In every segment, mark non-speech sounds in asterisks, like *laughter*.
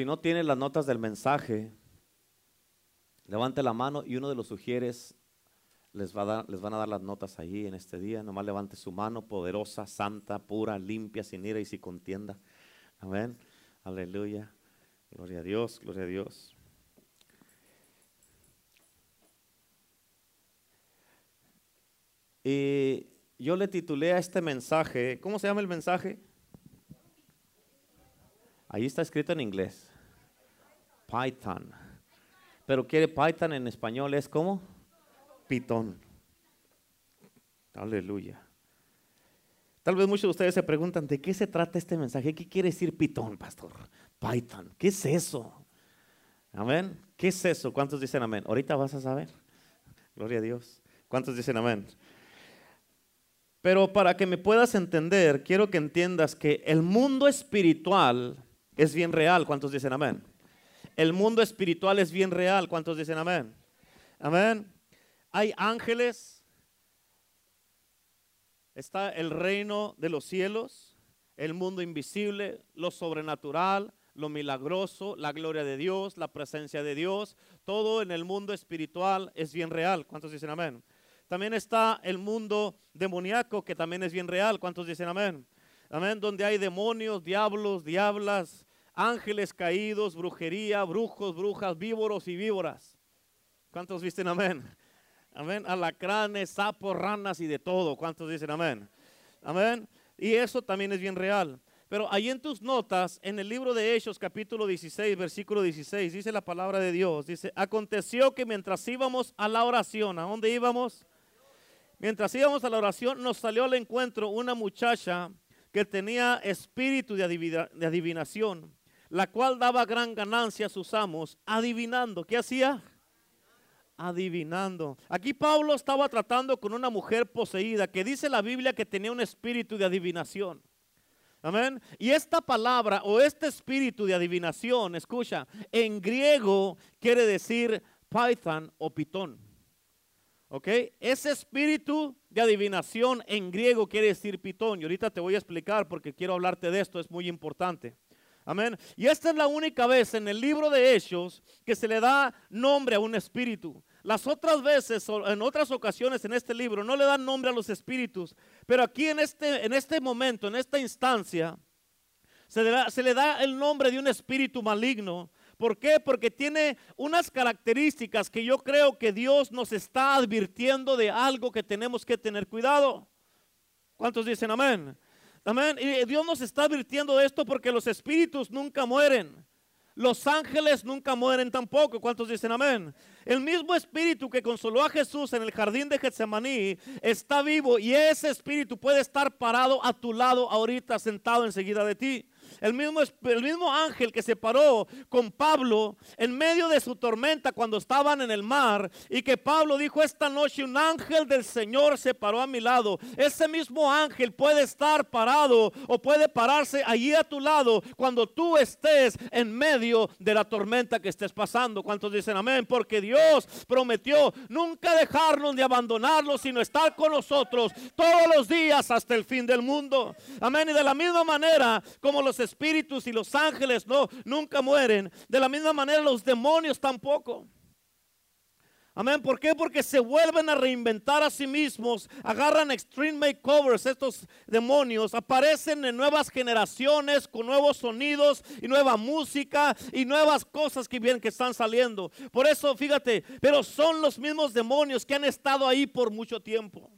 Si no tiene las notas del mensaje, levante la mano y uno de los sugieres les, va dar, les van a dar las notas allí en este día. Nomás levante su mano poderosa, santa, pura, limpia, sin ira y sin contienda. Amén. Aleluya. Gloria a Dios, gloria a Dios. Y yo le titulé a este mensaje, ¿cómo se llama el mensaje? Ahí está escrito en inglés. Python. Pero quiere Python en español es como pitón. Aleluya. Tal vez muchos de ustedes se preguntan, ¿de qué se trata este mensaje? ¿Qué quiere decir pitón, pastor? Python. ¿Qué es eso? Amén. ¿Qué es eso? ¿Cuántos dicen amén? Ahorita vas a saber. Gloria a Dios. ¿Cuántos dicen amén? Pero para que me puedas entender, quiero que entiendas que el mundo espiritual es bien real. ¿Cuántos dicen amén? El mundo espiritual es bien real. ¿Cuántos dicen amén? Amén. Hay ángeles. Está el reino de los cielos, el mundo invisible, lo sobrenatural, lo milagroso, la gloria de Dios, la presencia de Dios. Todo en el mundo espiritual es bien real. ¿Cuántos dicen amén? También está el mundo demoníaco que también es bien real. ¿Cuántos dicen amén? Amén. Donde hay demonios, diablos, diablas, ángeles caídos, brujería, brujos, brujas, víboros y víboras. ¿Cuántos dicen amén? Amén. Alacranes, sapos, ranas y de todo. ¿Cuántos dicen amén? Amén. Y eso también es bien real. Pero ahí en tus notas, en el libro de Hechos, capítulo 16, versículo 16, dice la palabra de Dios. Dice, aconteció que mientras íbamos a la oración, ¿a dónde íbamos? Mientras íbamos a la oración, nos salió al encuentro una muchacha que tenía espíritu de, adivinación, la cual daba gran ganancia a sus amos, adivinando. ¿Qué hacía? Adivinando. Aquí Pablo estaba tratando con una mujer poseída que dice la Biblia que tenía un espíritu de adivinación. Amén. Y esta palabra o este espíritu de adivinación, escucha, en griego quiere decir python o pitón. ¿Ok? Ese espíritu de adivinación en griego quiere decir pitón. Y ahorita te voy a explicar porque quiero hablarte de esto, es muy importante. Amén. Y esta es la única vez en el libro de Hechos que se le da nombre a un espíritu. Las otras veces, en otras ocasiones en este libro, no le dan nombre a los espíritus. Pero aquí en este, en este momento, en esta instancia, se le, da, se le da el nombre de un espíritu maligno ¿Por qué? Porque tiene unas características que yo creo que Dios nos está advirtiendo de algo que tenemos que tener cuidado. ¿Cuántos dicen amén? Amén. Y Dios nos está advirtiendo de esto porque los espíritus nunca mueren. Los ángeles nunca mueren tampoco. ¿Cuántos dicen amén? El mismo espíritu que consoló a Jesús en el jardín de Getsemaní está vivo y ese espíritu puede estar parado a tu lado ahorita, sentado enseguida de ti. El mismo, el mismo ángel que se paró con Pablo en medio de su tormenta cuando estaban en el mar y que Pablo dijo esta noche un ángel del Señor se paró a mi lado. Ese mismo ángel puede estar parado o puede pararse allí a tu lado cuando tú estés en medio de la tormenta que estés pasando. ¿Cuántos dicen amén? Porque Dios prometió nunca dejarnos de abandonarlos, sino estar con nosotros todos los días hasta el fin del mundo. Amén. Y de la misma manera como los espíritus y los ángeles no, nunca mueren. De la misma manera los demonios tampoco. Amén. ¿Por qué? Porque se vuelven a reinventar a sí mismos, agarran extreme makeovers, estos demonios, aparecen en nuevas generaciones con nuevos sonidos y nueva música y nuevas cosas que vienen que están saliendo. Por eso, fíjate, pero son los mismos demonios que han estado ahí por mucho tiempo.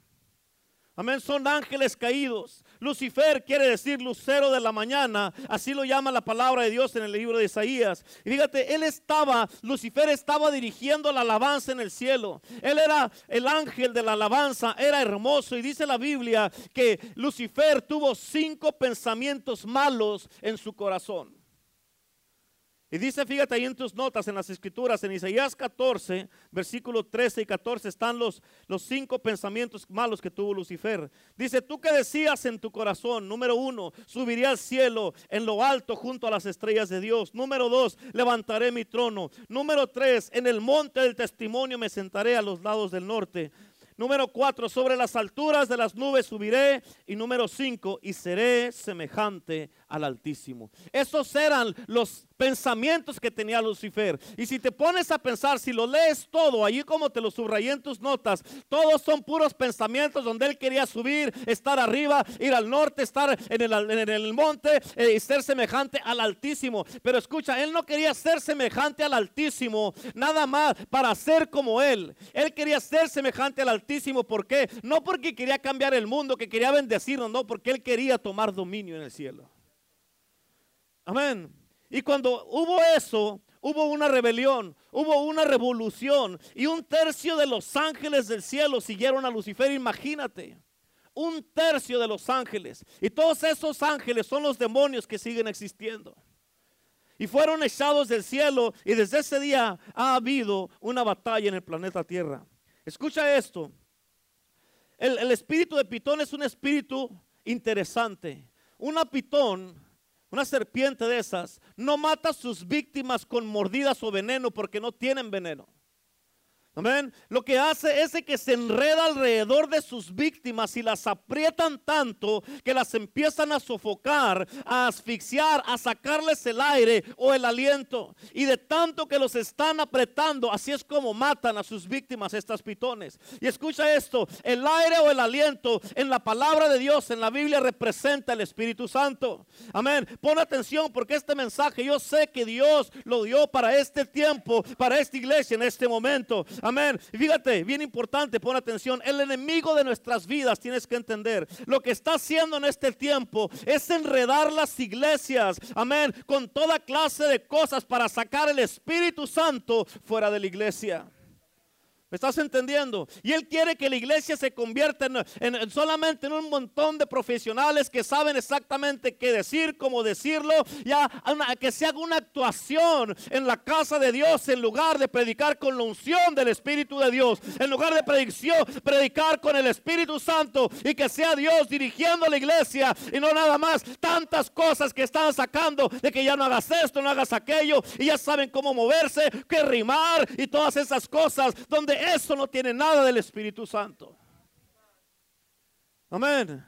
Amén, son ángeles caídos. Lucifer quiere decir lucero de la mañana, así lo llama la palabra de Dios en el libro de Isaías. Y fíjate, él estaba, Lucifer estaba dirigiendo la alabanza en el cielo. Él era el ángel de la alabanza, era hermoso. Y dice la Biblia que Lucifer tuvo cinco pensamientos malos en su corazón. Y dice, fíjate ahí en tus notas, en las escrituras, en Isaías 14, versículos 13 y 14, están los, los cinco pensamientos malos que tuvo Lucifer. Dice, tú que decías en tu corazón, número uno, subiré al cielo en lo alto junto a las estrellas de Dios. Número dos, levantaré mi trono. Número tres, en el monte del testimonio me sentaré a los lados del norte. Número cuatro, sobre las alturas de las nubes subiré. Y número cinco, y seré semejante al Altísimo. Esos eran los pensamientos que tenía Lucifer. Y si te pones a pensar, si lo lees todo, allí como te lo subrayé en tus notas, todos son puros pensamientos donde él quería subir, estar arriba, ir al norte, estar en el, en el monte eh, y ser semejante al Altísimo. Pero escucha, él no quería ser semejante al Altísimo, nada más para ser como él. Él quería ser semejante al Altísimo. ¿Por qué? No porque quería cambiar el mundo, que quería bendecirnos, no, porque él quería tomar dominio en el cielo. Amén. Y cuando hubo eso, hubo una rebelión, hubo una revolución y un tercio de los ángeles del cielo siguieron a Lucifer, imagínate. Un tercio de los ángeles. Y todos esos ángeles son los demonios que siguen existiendo. Y fueron echados del cielo y desde ese día ha habido una batalla en el planeta Tierra. Escucha esto. El, espíritu de Pitón es un espíritu interesante. Una pitón una serpiente de esas no mata a sus víctimas con mordidas o veneno porque no tienen veneno. Amén. Lo que hace es que se enreda alrededor de sus víctimas y las aprietan tanto que las empiezan a sofocar, a asfixiar, a sacarles el aire o el aliento. Y de tanto que los están apretando, así es como matan a sus víctimas estas pitones. Y escucha esto, el aire o el aliento en la palabra de Dios, en la Biblia, representa el Espíritu Santo. Amén. Pon atención porque este mensaje yo sé que Dios lo dio para este tiempo, para esta iglesia en este momento. Amén. Fíjate, bien importante, pon atención. El enemigo de nuestras vidas, tienes que entender, lo que está haciendo en este tiempo es enredar las iglesias. Amén. Con toda clase de cosas para sacar el Espíritu Santo fuera de la iglesia. ¿Me estás entendiendo? Y Él quiere que la iglesia se convierta en, solamente en un montón de profesionales que saben exactamente qué decir, cómo decirlo, ya que se haga una actuación en la casa de Dios en lugar de predicar con la unción del Espíritu de Dios, en lugar de predicción, predicar con el Espíritu Santo y que sea Dios dirigiendo la iglesia y no nada más tantas cosas que están sacando de que ya no hagas esto, no hagas aquello y ya saben cómo moverse, qué rimar y todas esas cosas donde eso no tiene nada del Espíritu Santo. Amén.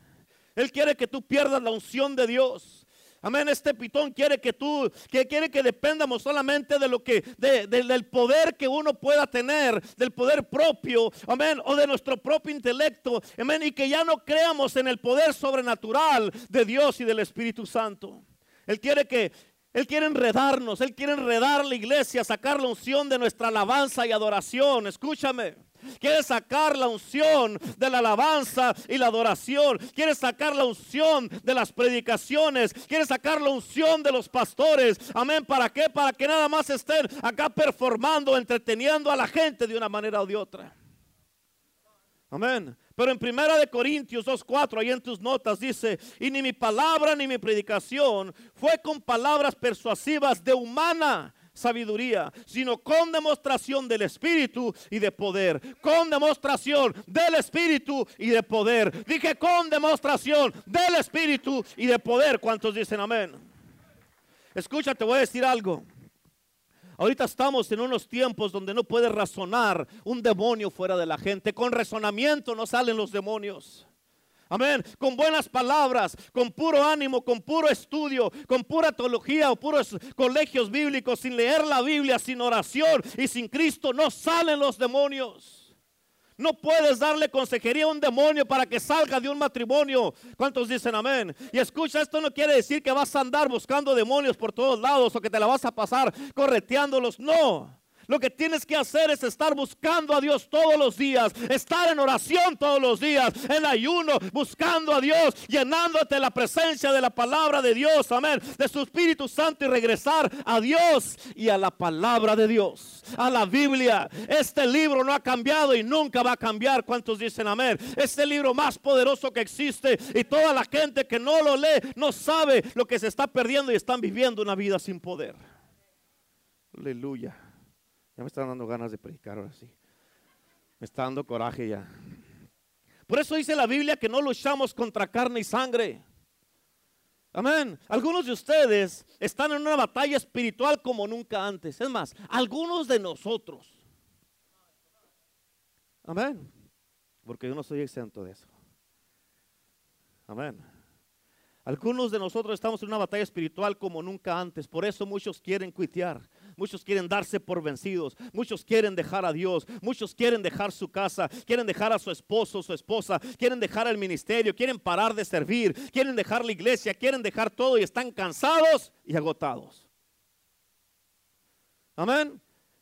Él quiere que tú pierdas la unción de Dios. Amén. Este pitón quiere que tú, que quiere que dependamos solamente de lo que, del poder que uno pueda tener, del poder propio, amén, o de nuestro propio intelecto, amén, y que ya no creamos en el poder sobrenatural de Dios y del Espíritu Santo. Él quiere que él quiere enredarnos, Él quiere enredar la iglesia, sacar la unción de nuestra alabanza y adoración. Escúchame. Quiere sacar la unción de la alabanza y la adoración. Quiere sacar la unción de las predicaciones. Quiere sacar la unción de los pastores. Amén. ¿Para qué? Para que nada más estén acá performando, entreteniendo a la gente de una manera o de otra. Amén. Pero en Primera de Corintios 2.4, ahí en tus notas dice, y ni mi palabra ni mi predicación fue con palabras persuasivas de humana sabiduría, sino con demostración del Espíritu y de poder. Con demostración del Espíritu y de poder. Dije con demostración del Espíritu y de poder. ¿Cuántos dicen amén? Escucha, te voy a decir algo. Ahorita estamos en unos tiempos donde no puede razonar un demonio fuera de la gente. Con razonamiento no salen los demonios. Amén. Con buenas palabras, con puro ánimo, con puro estudio, con pura teología o puros colegios bíblicos, sin leer la Biblia, sin oración y sin Cristo, no salen los demonios. No puedes darle consejería a un demonio para que salga de un matrimonio. ¿Cuántos dicen amén? Y escucha, esto no quiere decir que vas a andar buscando demonios por todos lados o que te la vas a pasar correteándolos. No. Lo que tienes que hacer es estar buscando a Dios todos los días, estar en oración todos los días, en ayuno, buscando a Dios, llenándote la presencia de la palabra de Dios, amén, de su Espíritu Santo y regresar a Dios y a la palabra de Dios, a la Biblia. Este libro no ha cambiado y nunca va a cambiar. ¿Cuántos dicen amén? Este libro más poderoso que existe y toda la gente que no lo lee no sabe lo que se está perdiendo y están viviendo una vida sin poder. Aleluya. Ya me están dando ganas de predicar ahora sí. Me está dando coraje ya. Por eso dice la Biblia que no luchamos contra carne y sangre. Amén. Algunos de ustedes están en una batalla espiritual como nunca antes. Es más, algunos de nosotros. Amén. Porque yo no soy exento de eso. Amén. Algunos de nosotros estamos en una batalla espiritual como nunca antes. Por eso muchos quieren cuitear. Muchos quieren darse por vencidos. Muchos quieren dejar a Dios. Muchos quieren dejar su casa. Quieren dejar a su esposo, su esposa. Quieren dejar el ministerio. Quieren parar de servir. Quieren dejar la iglesia. Quieren dejar todo y están cansados y agotados. Amén.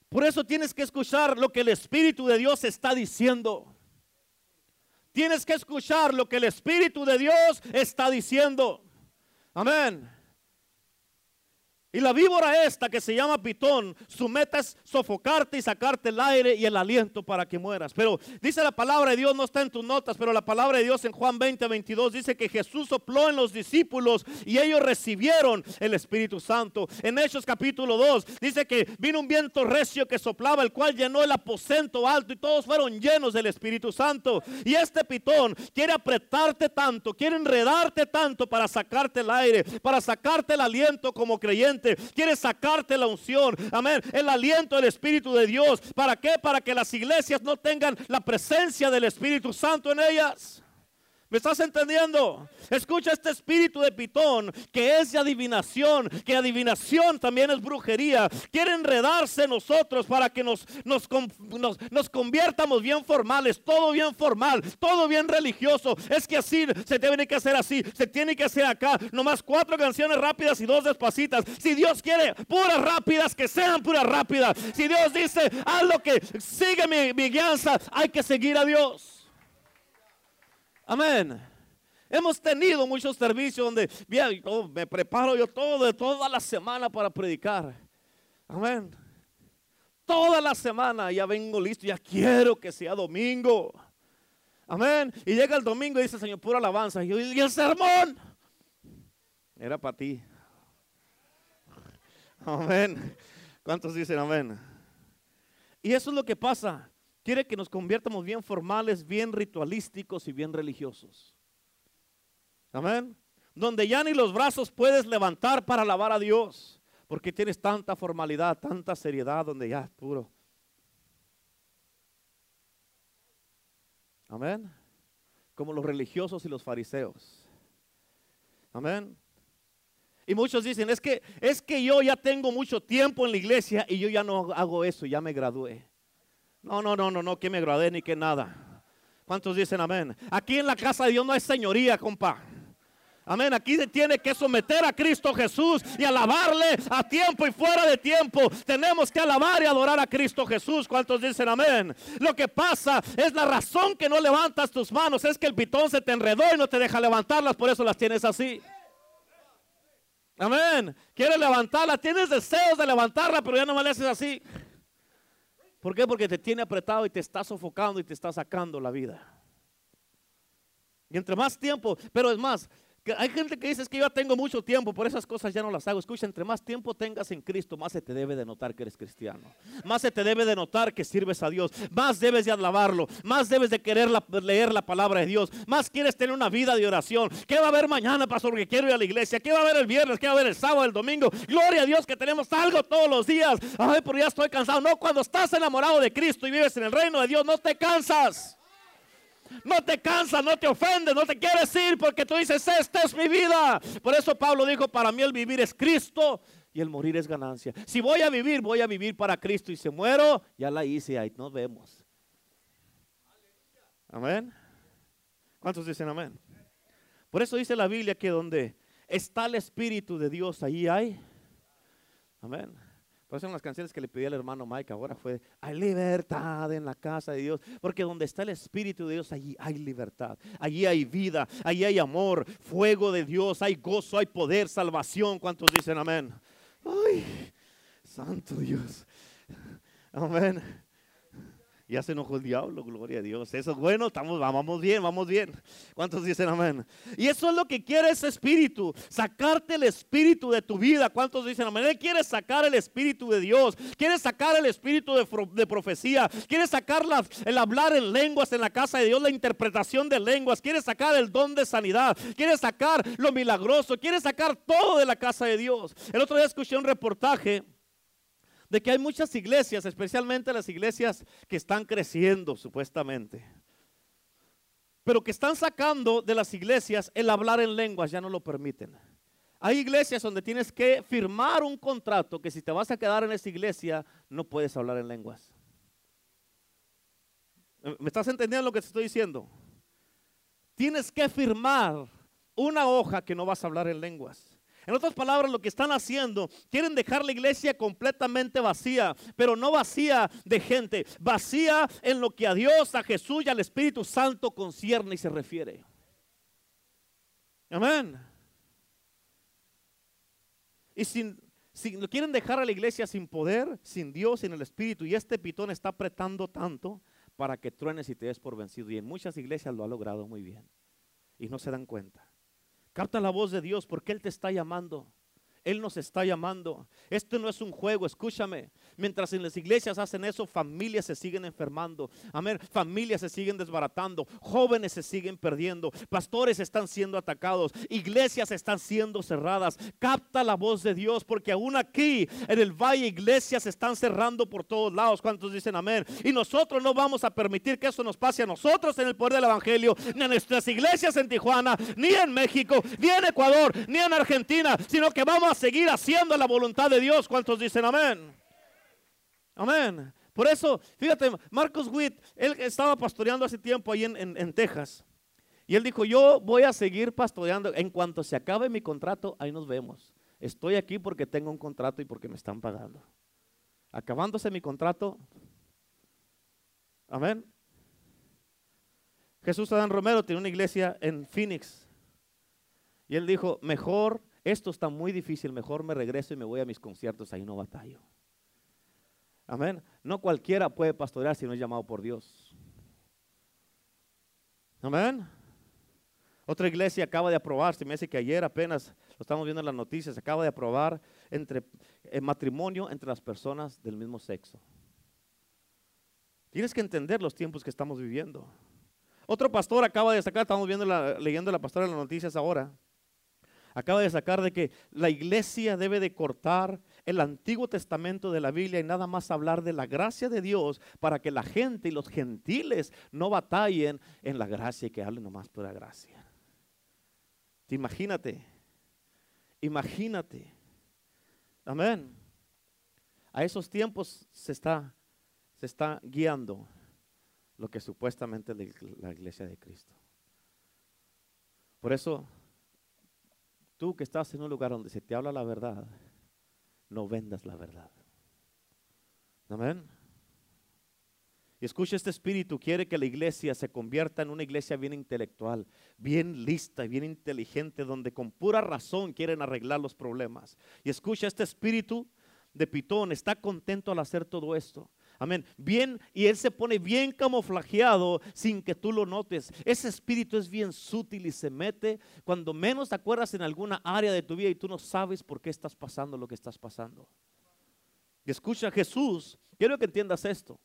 Por eso tienes que escuchar lo que el Espíritu de Dios está diciendo. Tienes que escuchar lo que el Espíritu de Dios está diciendo. Amén. Y la víbora esta que se llama pitón, su meta es sofocarte y sacarte el aire y el aliento para que mueras. Pero dice la palabra de Dios, no está en tus notas, pero la palabra de Dios en Juan 20, 22 dice que Jesús sopló en los discípulos y ellos recibieron el Espíritu Santo. En Hechos capítulo 2 dice que vino un viento recio que soplaba, el cual llenó el aposento alto y todos fueron llenos del Espíritu Santo. Y este pitón quiere apretarte tanto, quiere enredarte tanto para sacarte el aire, para sacarte el aliento como creyente quiere sacarte la unción, amén, el aliento del Espíritu de Dios. ¿Para qué? Para que las iglesias no tengan la presencia del Espíritu Santo en ellas. ¿Me estás entendiendo? Escucha este espíritu de pitón que es de adivinación, que adivinación también es brujería. Quiere enredarse nosotros para que nos, nos, nos, conviertamos bien formales, todo bien formal, todo bien religioso. Es que así se tiene que hacer así, se tiene que hacer acá. Nomás cuatro canciones rápidas y dos despacitas. Si Dios quiere puras rápidas, que sean puras rápidas. Si Dios dice, haz lo que sigue mi, hay que seguir a Dios. Amén. Hemos tenido muchos servicios donde bien, me preparo yo todo, toda la semana para predicar. Amén. Toda la semana ya vengo listo, ya quiero que sea domingo. Amén. Y llega el domingo y dice, Señor, pura alabanza. Y yo, ¿y el sermón? Era para ti. Amén. ¿Cuántos dicen amén? Y eso es lo que pasa. Quiere que nos conviertamos bien formales, bien ritualísticos y bien religiosos. Amén. Donde ya ni los brazos puedes levantar para alabar a Dios. Porque tienes tanta formalidad, tanta seriedad, donde ya es puro. Amén. Como los religiosos y los fariseos. Amén. Y muchos dicen, es que es que yo ya tengo mucho tiempo en la iglesia y yo ya no hago eso, ya me gradué. No, no, no, no, no, que me gradué ni que nada. ¿Cuántos dicen amén? Aquí en la casa de Dios no hay señoría, compa. Amén. Aquí se tiene que someter a Cristo Jesús y alabarle a tiempo y fuera de tiempo. Tenemos que alabar y adorar a Cristo Jesús. ¿Cuántos dicen amén? Lo que pasa es la razón que no levantas tus manos. Es que el pitón se te enredó y no te deja levantarlas. Por eso las tienes así. Amén. Quieres levantarla. Tienes deseos de levantarla, pero ya no me le haces así. ¿Por qué? Porque te tiene apretado y te está sofocando y te está sacando la vida. Y entre más tiempo, pero es más, hay gente que dice que yo tengo mucho tiempo, por esas cosas ya no las hago. Escucha, entre más tiempo tengas en Cristo, más se te debe de notar que eres cristiano. Más se te debe de notar que sirves a Dios. Más debes de alabarlo. Más debes de querer leer la palabra de Dios. Más quieres tener una vida de oración. ¿Qué va a haber mañana, pastor? Que quiero ir a la iglesia. ¿Qué va a haber el viernes? ¿Qué va a haber el sábado, el domingo? Gloria a Dios que tenemos algo todos los días. Ay, pero ya estoy cansado. No, cuando estás enamorado de Cristo y vives en el reino de Dios, no te cansas. No te cansas, no te ofendes, no te quieres ir porque tú dices, esta es mi vida. Por eso Pablo dijo, para mí el vivir es Cristo y el morir es ganancia. Si voy a vivir, voy a vivir para Cristo y si muero, ya la hice, ahí nos vemos. Amén. ¿Cuántos dicen amén? Por eso dice la Biblia que donde está el Espíritu de Dios, ahí hay. Amén. Por eso las canciones que le pedí al hermano Mike ahora fue, hay libertad en la casa de Dios. Porque donde está el Espíritu de Dios, allí hay libertad. Allí hay vida, allí hay amor, fuego de Dios, hay gozo, hay poder, salvación. ¿Cuántos dicen amén? Ay, santo Dios. Amén. Ya se enojó el diablo, gloria a Dios. Eso es bueno, estamos, vamos bien, vamos bien. ¿Cuántos dicen amén? Y eso es lo que quiere ese espíritu, sacarte el espíritu de tu vida. ¿Cuántos dicen amén? Él quiere sacar el espíritu de Dios, quiere sacar el espíritu de, profecía, quiere sacar el hablar en lenguas en la casa de Dios, la interpretación de lenguas, quiere sacar el don de sanidad, quiere sacar lo milagroso, quiere sacar todo de la casa de Dios. El otro día escuché un reportaje de que hay muchas iglesias, especialmente las iglesias que están creciendo supuestamente. pero que están sacando de las iglesias el hablar en lenguas, ya no lo permiten. Hay iglesias donde tienes que firmar un contrato que si te vas a quedar en esa iglesia no puedes hablar en lenguas. ¿Me estás entendiendo lo que te estoy diciendo? Tienes que firmar una hoja que no vas a hablar en lenguas. En otras palabras, lo que están haciendo, quieren dejar la iglesia completamente vacía, pero no vacía de gente, vacía en lo que a Dios, a Jesús y al Espíritu Santo concierne y se refiere. Amén. Y sin, si quieren dejar a la iglesia sin poder, sin Dios, sin el Espíritu, y este pitón está apretando tanto para que truenes y te des por vencido. Y en muchas iglesias lo ha logrado muy bien. Y no se dan cuenta. Capta la voz de Dios porque Él te está llamando. Él nos está llamando. Esto no es un juego, escúchame. Mientras en las iglesias hacen eso, familias se siguen enfermando. Amén. Familias se siguen desbaratando. Jóvenes se siguen perdiendo. Pastores están siendo atacados. Iglesias están siendo cerradas. Capta la voz de Dios porque aún aquí en el valle iglesias están cerrando por todos lados. ¿Cuántos dicen amén? Y nosotros no vamos a permitir que eso nos pase a nosotros en el poder del Evangelio, ni a nuestras iglesias en Tijuana, ni en México, ni en Ecuador, ni en Argentina, sino que vamos a seguir haciendo la voluntad de Dios. ¿Cuántos dicen amén? Amén. Por eso, fíjate, Marcos Witt, él estaba pastoreando hace tiempo ahí en, Texas. Y él dijo, yo voy a seguir pastoreando. En cuanto se acabe mi contrato, ahí nos vemos. Estoy aquí porque tengo un contrato y porque me están pagando. Acabándose mi contrato. Amén. Jesús Adán Romero tiene una iglesia en Phoenix. Y él dijo, mejor, esto está muy difícil, mejor me regreso y me voy a mis conciertos, ahí no batallo. Amén. No cualquiera puede pastorear si no es llamado por Dios. Amén. Otra iglesia acaba de aprobar, se me hace que ayer apenas lo estamos viendo en las noticias, acaba de aprobar entre el matrimonio entre las personas del mismo sexo. Tienes que entender los tiempos que estamos viviendo. Otro pastor acaba de sacar, estamos viendo leyendo la pastora en las noticias ahora, acaba de sacar de que la iglesia debe de cortar el Antiguo Testamento de la Biblia y nada más hablar de la gracia de Dios para que la gente y los gentiles no batallen en la gracia y que hablen nomás por la gracia. Imagínate, imagínate. Amén. A esos tiempos se está, se está guiando lo que supuestamente es la iglesia de Cristo. Por eso Tú que estás en un lugar donde se te habla la verdad, no vendas la verdad. Amén. Y escucha, este espíritu quiere que la iglesia se convierta en una iglesia bien intelectual, bien lista bien inteligente, donde con pura razón quieren arreglar los problemas. Y escucha, este espíritu de Pitón está contento al hacer todo esto. Amén. Bien, y él se pone bien camuflajeado sin que tú lo notes. Ese espíritu es bien sutil y se mete cuando menos te acuerdas en alguna área de tu vida y tú no sabes por qué estás pasando lo que estás pasando. Y escucha, Jesús, quiero que entiendas esto.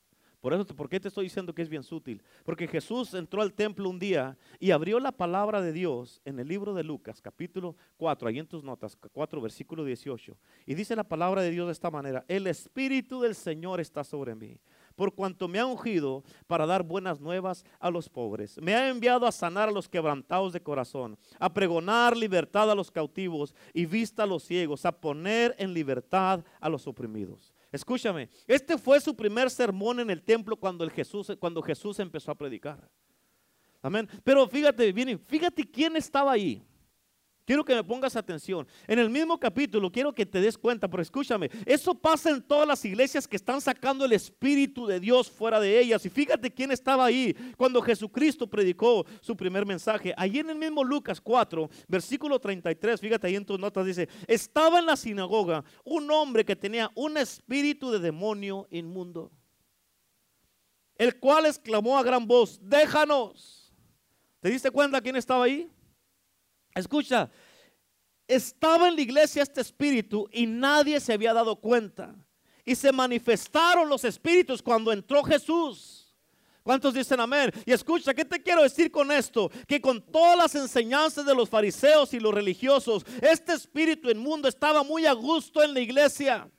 Por eso, ¿por qué te estoy diciendo que es bien sutil? Porque Jesús entró al templo un día y abrió la palabra de Dios en el libro de Lucas, capítulo 4, ahí en tus notas, 4, versículo 18. Y dice la palabra de Dios de esta manera, el Espíritu del Señor está sobre mí, por cuanto me ha ungido para dar buenas nuevas a los pobres. Me ha enviado a sanar a los quebrantados de corazón, a pregonar libertad a los cautivos y vista a los ciegos, a poner en libertad a los oprimidos Escúchame, este fue su primer sermón en el templo cuando, Jesús, cuando Jesús empezó a predicar. Amén. Pero fíjate, bien, fíjate quién estaba ahí. Quiero que me pongas atención. En el mismo capítulo, quiero que te des cuenta, pero escúchame, eso pasa en todas las iglesias que están sacando el Espíritu de Dios fuera de ellas. Y fíjate quién estaba ahí cuando Jesucristo predicó su primer mensaje. Allí en el mismo Lucas 4, versículo 33, fíjate ahí en tus notas, dice, estaba en la sinagoga un hombre que tenía un espíritu de demonio inmundo, el cual exclamó a gran voz, déjanos. ¿Te diste cuenta quién estaba ahí? Escucha, estaba en la iglesia este espíritu y nadie se había dado cuenta. Y se manifestaron los espíritus cuando entró Jesús. ¿Cuántos dicen amén? Y escucha, ¿qué te quiero decir con esto? Que con todas las enseñanzas de los fariseos y los religiosos, este espíritu inmundo estaba muy a gusto en la iglesia.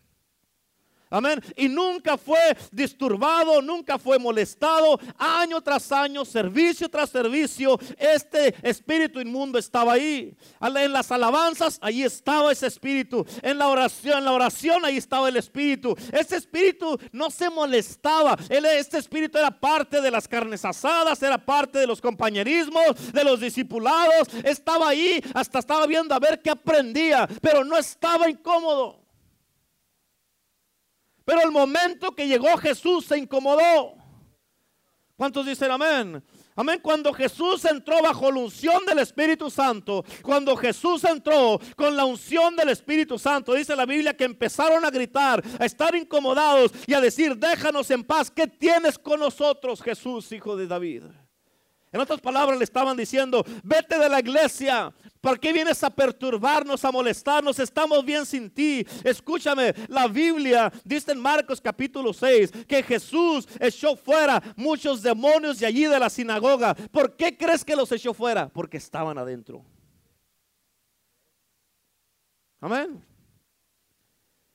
Amén. Y nunca fue disturbado, nunca fue molestado. Año tras año, servicio tras servicio, este espíritu inmundo estaba ahí. En las alabanzas, ahí estaba ese espíritu. En la oración, en la oración, ahí estaba el espíritu. Ese espíritu no se molestaba. Este espíritu era parte de las carnes asadas, era parte de los compañerismos, de los discipulados. Estaba ahí, hasta estaba viendo a ver qué aprendía, pero no estaba incómodo. Pero el momento que llegó Jesús se incomodó. ¿Cuántos dicen amén? Amén. Cuando Jesús entró bajo la unción del Espíritu Santo, cuando Jesús entró con la unción del Espíritu Santo, dice la Biblia que empezaron a gritar, a estar incomodados y a decir, déjanos en paz, ¿qué tienes con nosotros, Jesús, hijo de David? En otras palabras le estaban diciendo, vete de la iglesia, ¿Por qué vienes a perturbarnos, a molestarnos? Estamos bien sin ti. Escúchame, la Biblia dice en Marcos capítulo 6 que Jesús echó fuera muchos demonios de allí de la sinagoga. ¿Por qué crees que los echó fuera? Porque estaban adentro. Amén.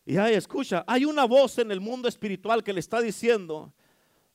Y ahí escucha, hay una voz en el mundo espiritual que le está diciendo,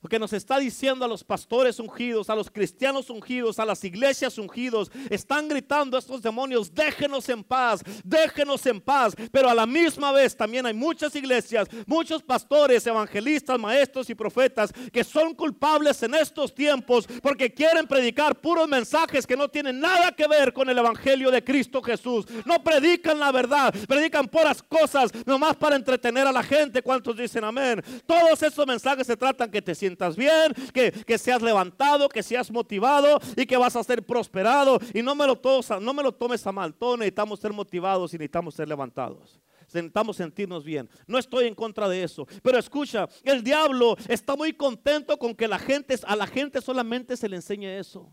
porque nos está diciendo a los pastores ungidos, a los cristianos ungidos, a las iglesias ungidos, están gritando estos demonios, déjenos en paz, déjenos en paz. Pero a la misma vez también hay muchas iglesias, muchos pastores, evangelistas, maestros y profetas que son culpables en estos tiempos porque quieren predicar puros mensajes que no tienen nada que ver con el evangelio de Cristo Jesús. No predican la verdad, predican puras cosas nomás para entretener a la gente. ¿Cuántos dicen amén? Todos esos mensajes se tratan que te sientas sientas bien, que, que seas levantado, que seas motivado y que vas a ser prosperado. Y no me lo, no me lo tomes a mal, todos necesitamos ser motivados y necesitamos ser levantados necesitamos sentirnos bien. No estoy en contra de eso. Pero escucha, el diablo está muy contento con que la gente, a la gente solamente se le enseñe eso.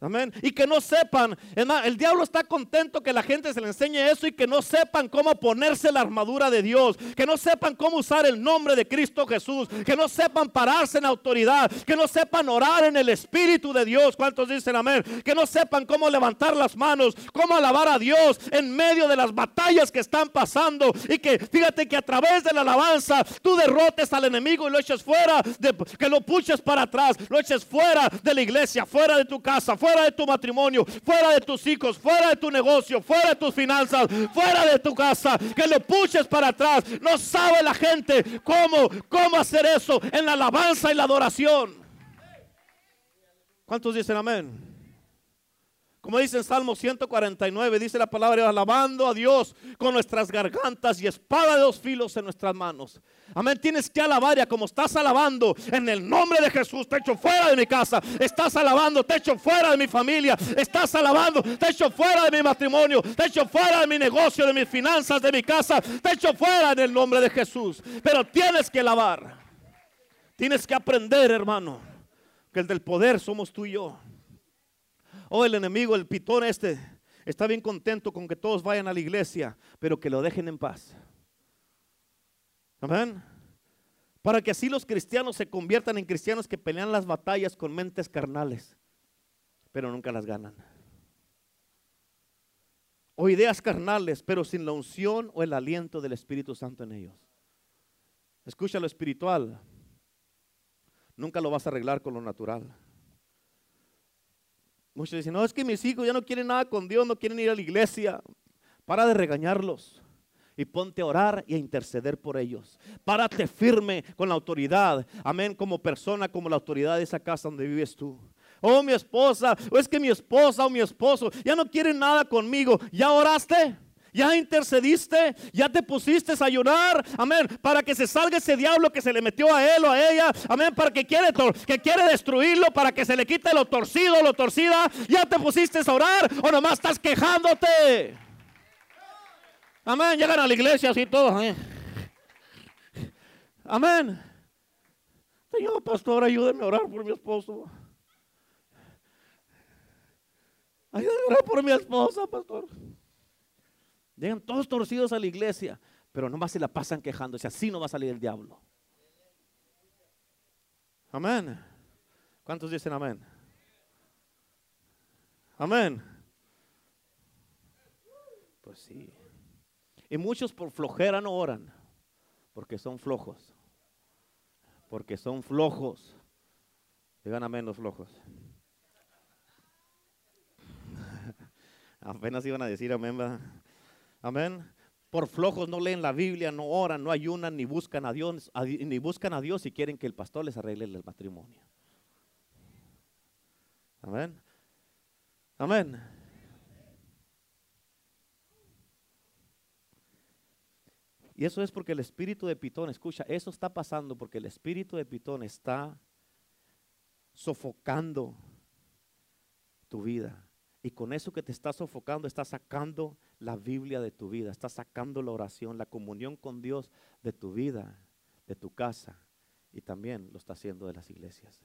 Amén. Y que no sepan, el diablo está contento que la gente se le enseñe eso y que no sepan cómo ponerse la armadura de Dios, que no sepan cómo usar el nombre de Cristo Jesús, que no sepan pararse en autoridad, que no sepan orar en el Espíritu de Dios. ¿Cuántos dicen amén? Que no sepan cómo levantar las manos, cómo alabar a Dios en medio de las batallas que están pasando y que fíjate que a través de la alabanza tú derrotes al enemigo y lo eches fuera, que lo puches para atrás, lo eches fuera de la iglesia, fuera de tu casa, fuera de tu matrimonio, fuera de tus hijos, fuera de tu negocio, fuera de tus finanzas, fuera de tu casa, que lo puches para atrás. No sabe la gente cómo, cómo hacer eso en la alabanza y la adoración. ¿Cuántos dicen amén? Como dice en Salmo 149, dice la palabra, alabando a Dios con nuestras gargantas y espada de dos filos en nuestras manos. Amén, tienes que alabar ya como estás alabando en el nombre de Jesús, te echo fuera de mi casa, estás alabando, te echo fuera de mi familia, estás alabando, te echo fuera de mi matrimonio, te echo fuera de mi negocio, de mis finanzas, de mi casa, te echo fuera en el nombre de Jesús. Pero tienes que alabar, tienes que aprender, hermano, que el del poder somos tú y yo. Oh, el enemigo, el pitón este, está bien contento con que todos vayan a la iglesia, pero que lo dejen en paz. Amén. Para que así los cristianos se conviertan en cristianos que pelean las batallas con mentes carnales, pero nunca las ganan. O ideas carnales, pero sin la unción o el aliento del Espíritu Santo en ellos. Escucha lo espiritual. Nunca lo vas a arreglar con lo natural. Muchos dicen, no, es que mis hijos ya no quieren nada con Dios, no quieren ir a la iglesia. Para de regañarlos y ponte a orar y a interceder por ellos. Párate firme con la autoridad. Amén, como persona, como la autoridad de esa casa donde vives tú. Oh, mi esposa, o es que mi esposa o mi esposo ya no quieren nada conmigo. ¿Ya oraste? Ya intercediste, ya te pusiste a ayunar, amén, para que se salga ese diablo que se le metió a él o a ella, amén, para que quiere, que destruirlo, para que se le quite lo torcido, lo torcida, ya te pusiste a orar o nomás estás quejándote. Amén, llegan a la iglesia así todos. ¿eh? Amén. Señor pastor, ayúdeme a orar por mi esposo. Ayúdame a orar por mi esposa, pastor. Llegan todos torcidos a la iglesia, pero nomás se la pasan quejándose. Así no va a salir el diablo. Amén. ¿Cuántos dicen amén? Amén. Pues sí. Y muchos por flojera no oran. Porque son flojos. Porque son flojos. Digan a menos flojos. *laughs* Apenas iban a decir amén. Amén. Por flojos no leen la Biblia, no oran, no ayunan, ni buscan a Dios, ni buscan a Dios y quieren que el pastor les arregle el matrimonio. Amén. Amén. Y eso es porque el espíritu de Pitón, escucha, eso está pasando porque el espíritu de Pitón está sofocando tu vida. Y con eso que te está sofocando, está sacando la Biblia de tu vida, está sacando la oración, la comunión con Dios de tu vida, de tu casa. Y también lo está haciendo de las iglesias.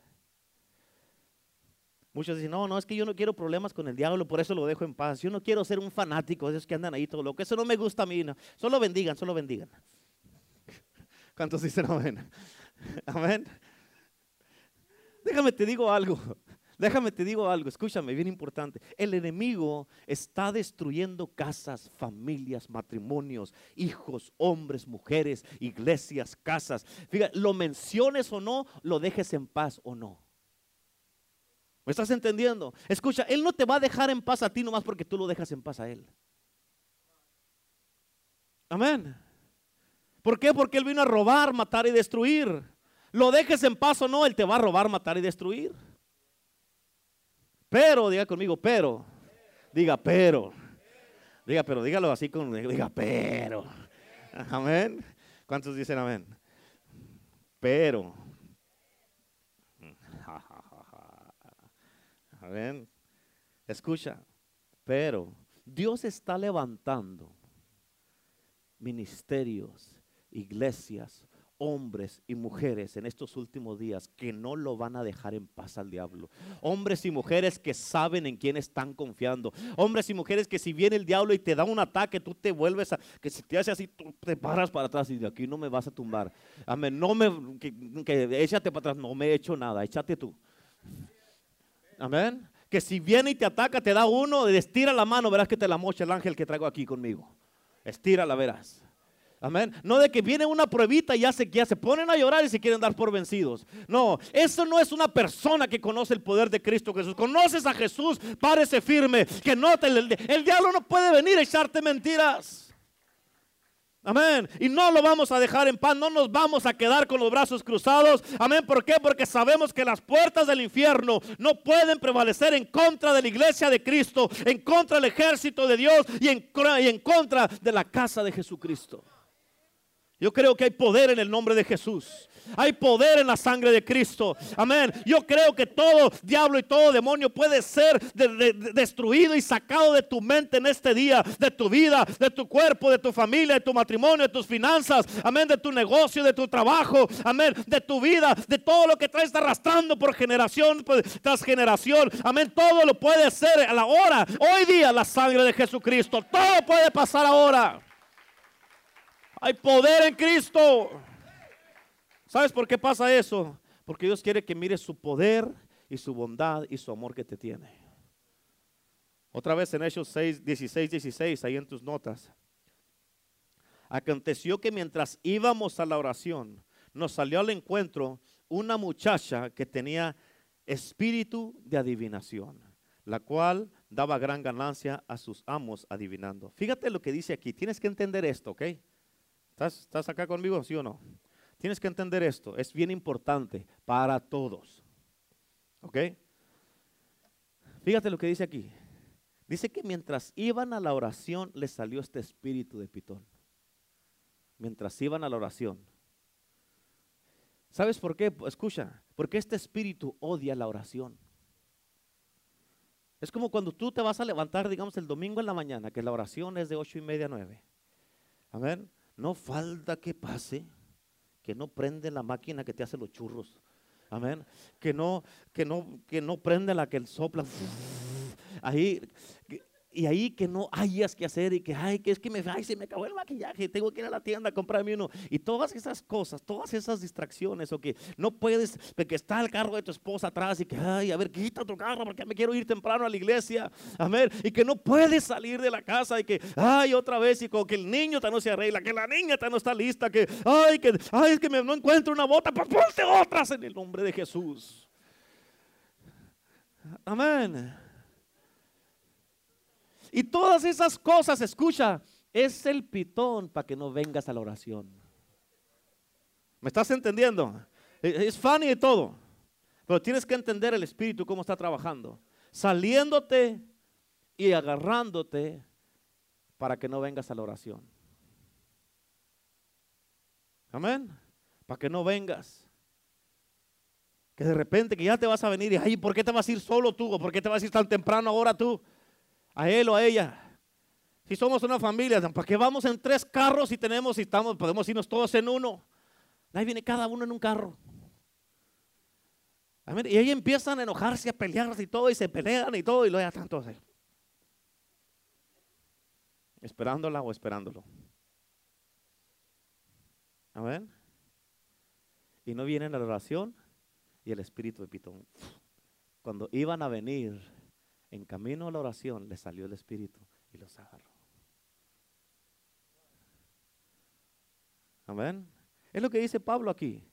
Muchos dicen, no, no, es que yo no quiero problemas con el diablo, por eso lo dejo en paz. Yo no quiero ser un fanático esos que andan ahí todo loco. Eso no me gusta a mí. Solo bendigan, solo bendigan. *laughs* ¿Cuántos dicen amén? *laughs* Amén. Déjame te digo algo. Déjame te digo algo, escúchame, bien importante. El enemigo está destruyendo casas, familias, matrimonios, hijos, hombres, mujeres, iglesias, casas. Fíjate, lo menciones o no, lo dejes en paz o no. ¿Me estás entendiendo? Escucha, Él no te va a dejar en paz a ti nomás porque tú lo dejas en paz a Él. Amén. ¿Por qué? Porque Él vino a robar, matar y destruir. Lo dejes en paz o no, Él te va a robar, matar y destruir. Pero, diga conmigo, pero. Diga, pero. Diga, pero dígalo así con, diga, pero. Amén. ¿Cuántos dicen amén? Pero. *laughs* Amén. Escucha, pero Dios está levantando ministerios, iglesias, hombres y mujeres en estos últimos días que no lo van a dejar en paz al diablo. Hombres y mujeres que saben en quién están confiando. Hombres y mujeres que si viene el diablo y te da un ataque, tú te vuelves a, que si te hace así, tú te paras para atrás y de aquí no me vas a tumbar. Amén, no me, que, que échate para atrás, no me he hecho nada, échate tú. Amén. Que si viene y te ataca, te da uno, estira la mano, verás que te la mocha el ángel que traigo aquí conmigo. Estírala, verás. Amén. No de que viene una pruebita y ya se, ya se ponen a llorar y se quieren dar por vencidos. No, eso no es una persona que conoce el poder de Cristo Jesús. Conoces a Jesús, párese firme. Que no el, el diablo no puede venir a echarte mentiras. Amén. Y no lo vamos a dejar en paz, no nos vamos a quedar con los brazos cruzados. Amén. ¿Por qué? Porque sabemos que las puertas del infierno no pueden prevalecer en contra de la iglesia de Cristo, en contra del ejército de Dios y en contra de la casa de Jesucristo. Yo creo que hay poder en el nombre de Jesús. Hay poder en la sangre de Cristo. Amén. Yo creo que todo diablo y todo demonio puede ser destruido y sacado de tu mente en este día, de tu vida, de tu cuerpo, de tu familia, de tu matrimonio, de tus finanzas. Amén. De tu negocio, de tu trabajo. Amén. De tu vida, de todo lo que traes arrastrando por generación tras generación. Amén. Todo lo puede hacer a la hora. Hoy día la sangre de Jesucristo. Todo puede pasar ahora. Hay poder en Cristo. ¿Sabes por qué pasa eso? Porque Dios quiere que mires su poder y su bondad y su amor que te tiene. Otra vez en Hechos 6, 16, 16, ahí en tus notas. Aconteció que mientras íbamos a la oración, nos salió al encuentro una muchacha que tenía espíritu de adivinación, la cual daba gran ganancia a sus amos adivinando. Fíjate lo que dice aquí, tienes que entender esto, ¿ok? ¿Estás, estás acá conmigo, sí o no? Tienes que entender esto, es bien importante para todos. ¿Ok? Fíjate lo que dice aquí. Dice que mientras iban a la oración les salió este espíritu de pitón. Mientras iban a la oración. ¿Sabes por qué? Escucha, porque este espíritu odia la oración. Es como cuando tú te vas a levantar, digamos, el domingo en la mañana, que la oración es de ocho y media a nueve. Amén. No falta que pase que no prende la máquina que te hace los churros. Amén. Que no, que no, que no prende la que sopla. Ahí, y ahí que no hayas que hacer y que, ay, que es que me, ay, se me acabó el maquillaje, tengo que ir a la tienda a comprarme uno. Y todas esas cosas, todas esas distracciones, o que no puedes, que está el carro de tu esposa atrás y que, ay, a ver, quita tu carro porque me quiero ir temprano a la iglesia, a ver, y que no puedes salir de la casa y que, ay, otra vez, y como que el niño no se arregla, que la niña no está lista, que, ay, que, ay, es que me, no encuentro una bota, pues ponte otras en el nombre de Jesús. Amén. Y todas esas cosas, escucha, es el pitón para que no vengas a la oración. ¿Me estás entendiendo? E, es funny y todo. Pero tienes que entender el espíritu cómo está trabajando. Saliéndote y agarrándote para que no vengas a la oración. Amén. Para que no vengas. Que de repente que ya te vas a venir y, ay, ¿por qué te vas a ir solo tú? ¿O por qué te vas a ir tan temprano ahora tú? A él o a ella. Si somos una familia, ¿para qué vamos en tres carros y tenemos y estamos, podemos irnos todos en uno? Ahí viene cada uno en un carro. Y ahí empiezan a enojarse, a pelearse y todo, y se pelean y todo, y lo ya tanto así. Esperándola o esperándolo. Amén. Y no vienen la oración y el espíritu de Pitón. Cuando iban a venir en camino a la oración le salió el Espíritu y los agarró. Amén. Es lo que dice Pablo aquí.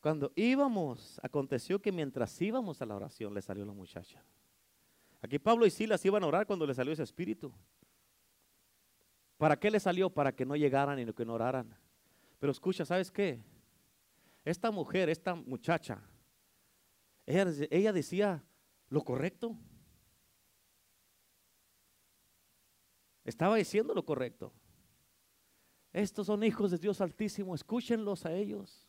Cuando íbamos, aconteció que mientras íbamos a la oración le salió la muchacha. Aquí Pablo y Silas iban a orar cuando le salió ese espíritu. ¿Para qué le salió? Para que no llegaran y que no oraran. Pero escucha, ¿sabes qué? Esta mujer, esta muchacha, ella, ella decía, lo correcto. Estaba diciendo lo correcto. Estos son hijos de Dios Altísimo, escúchenlos a ellos.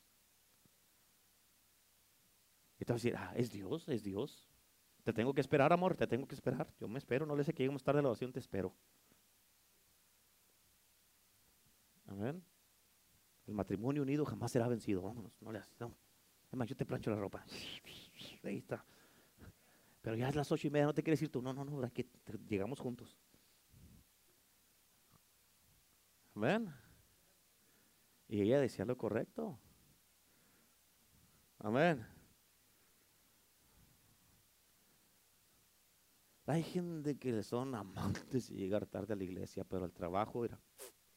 Y te vas a decir, ah, es Dios, es Dios. Te tengo que esperar, amor, te tengo que esperar. Yo me espero, no le sé que lleguemos tarde a la oración, te espero. Amén. El matrimonio unido jamás será vencido. Vámonos, no le haces. No. Además, yo te plancho la ropa. *laughs* Ahí está. Pero ya es las ocho y media, no te quieres ir tú. No, no, no, que llegamos juntos. Amén. Y ella decía lo correcto. Amén. Hay gente que son amantes de llegar tarde a la iglesia, pero el trabajo, era,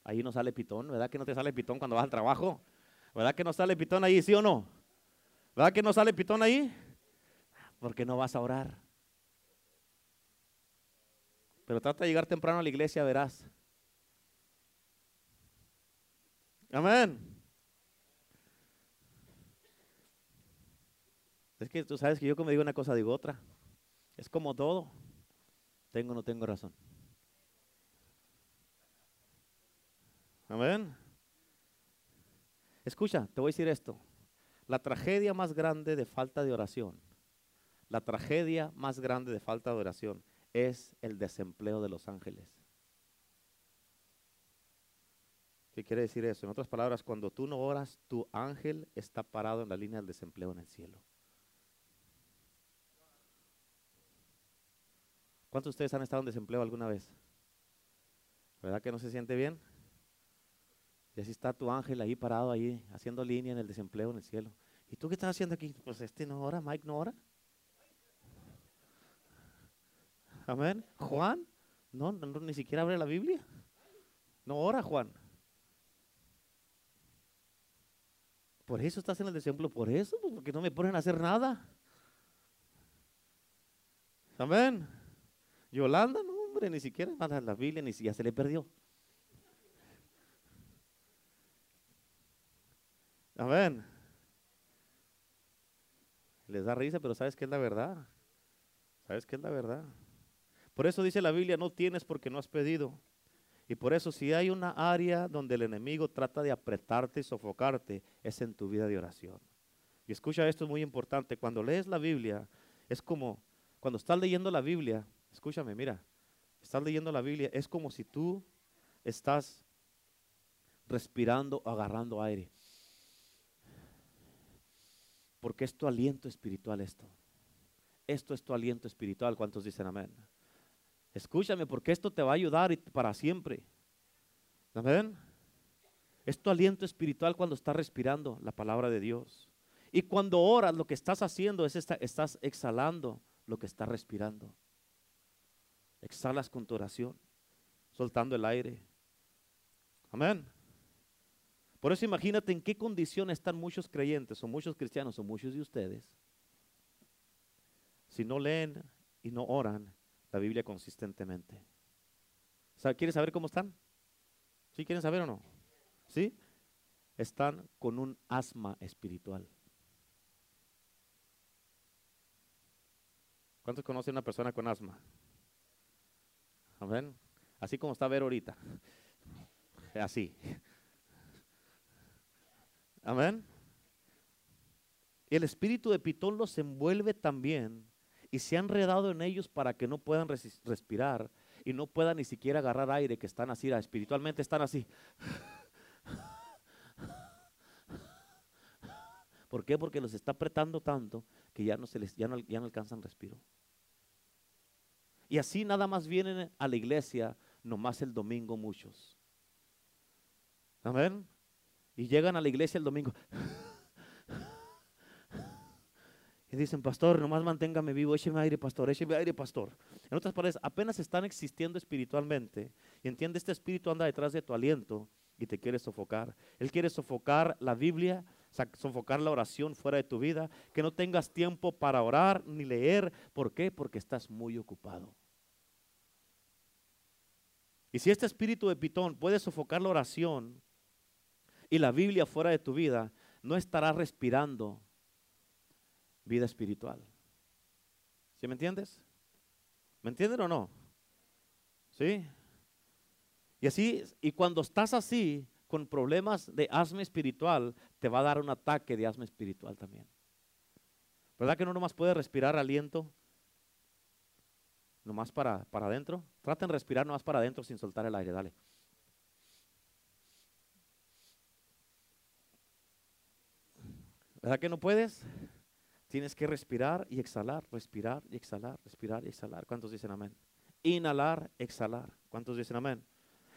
ahí no sale pitón, ¿verdad que no te sale pitón cuando vas al trabajo? ¿Verdad que no sale pitón ahí, sí o no? ¿Verdad que no sale pitón ahí? Porque no vas a orar. Pero trata de llegar temprano a la iglesia, verás. Amén. Es que tú sabes que yo como digo una cosa digo otra. Es como todo. Tengo o no tengo razón. Amén. Escucha, te voy a decir esto. La tragedia más grande de falta de oración la tragedia más grande de falta de oración es el desempleo de los ángeles. ¿Qué quiere decir eso? En otras palabras, cuando tú no oras, tu ángel está parado en la línea del desempleo en el cielo. ¿Cuántos de ustedes han estado en desempleo alguna vez? ¿Verdad que no se siente bien? Y así está tu ángel ahí parado ahí, haciendo línea en el desempleo en el cielo. ¿Y tú qué estás haciendo aquí? Pues este no ora, Mike no ora. Amén. Juan, no, ni siquiera abre la Biblia. No ora Juan. Por eso estás en el desemplo, por eso, pues, porque no me ponen a hacer nada. Amén. Yolanda, no, hombre, ni siquiera manda la Biblia, ni si ya se le perdió. Amén. Les da risa, pero sabes que es la verdad. ¿Sabes qué es la verdad? Por eso dice la Biblia, no tienes porque no has pedido. Y por eso si hay una área donde el enemigo trata de apretarte y sofocarte, es en tu vida de oración. Y escucha esto es muy importante, cuando lees la Biblia, es como, cuando estás leyendo la Biblia, escúchame, mira, estás leyendo la Biblia, es como si tú estás respirando, agarrando aire. Porque es tu aliento espiritual esto. Esto es tu aliento espiritual. ¿Cuántos dicen amén? Escúchame, porque esto te va a ayudar para siempre. Amén. Es tu aliento espiritual cuando estás respirando la palabra de Dios. Y cuando oras, lo que estás haciendo es esta- estás exhalando lo que estás respirando. Exhalas con tu oración, soltando el aire. Amén. Por eso imagínate en qué condición están muchos creyentes o muchos cristianos o muchos de ustedes si no leen y no oran la Biblia consistentemente. ¿Sabe- ¿Quieres saber cómo están? ¿Sí quieren saber o no? ¿Sí? Están con un asma espiritual. ¿Cuántos conocen a una persona con asma? Amén. Así como está a ver ahorita. *laughs* Así. Amén. El espíritu de Pitón los envuelve también y se ha enredado en ellos para que no puedan respirar y no puedan ni siquiera agarrar aire, que están así, espiritualmente están así. ¿Por qué? Porque los está apretando tanto que ya no, se les, ya no alcanzan respiro. Y así nada más vienen a la iglesia, nomás el domingo muchos. Amén. Y llegan a la iglesia el domingo. Y dicen, pastor, nomás manténgame vivo, écheme aire, pastor, écheme aire, pastor. En otras palabras, apenas están existiendo espiritualmente. Y entiende, este espíritu anda detrás de tu aliento y te quiere sofocar. Él quiere sofocar la Biblia, sofocar la oración fuera de tu vida, que no tengas tiempo para orar ni leer. ¿Por qué? Porque estás muy ocupado. Y si este espíritu de pitón puede sofocar la oración y la Biblia fuera de tu vida, no estarás respirando vida espiritual. ¿Sí me entiendes? ¿Me entienden o no? ¿Sí? Y así, y cuando estás así, con problemas de asma espiritual, te va a dar un ataque de asma espiritual también. ¿Verdad que no nomás puede respirar aliento? Nomás para, para adentro. Traten de respirar nomás para adentro sin soltar el aire, dale. ¿Verdad que no puedes? Tienes que respirar y exhalar, respirar y exhalar, respirar y exhalar. ¿Cuántos dicen amén? Inhalar, exhalar. ¿Cuántos dicen amén?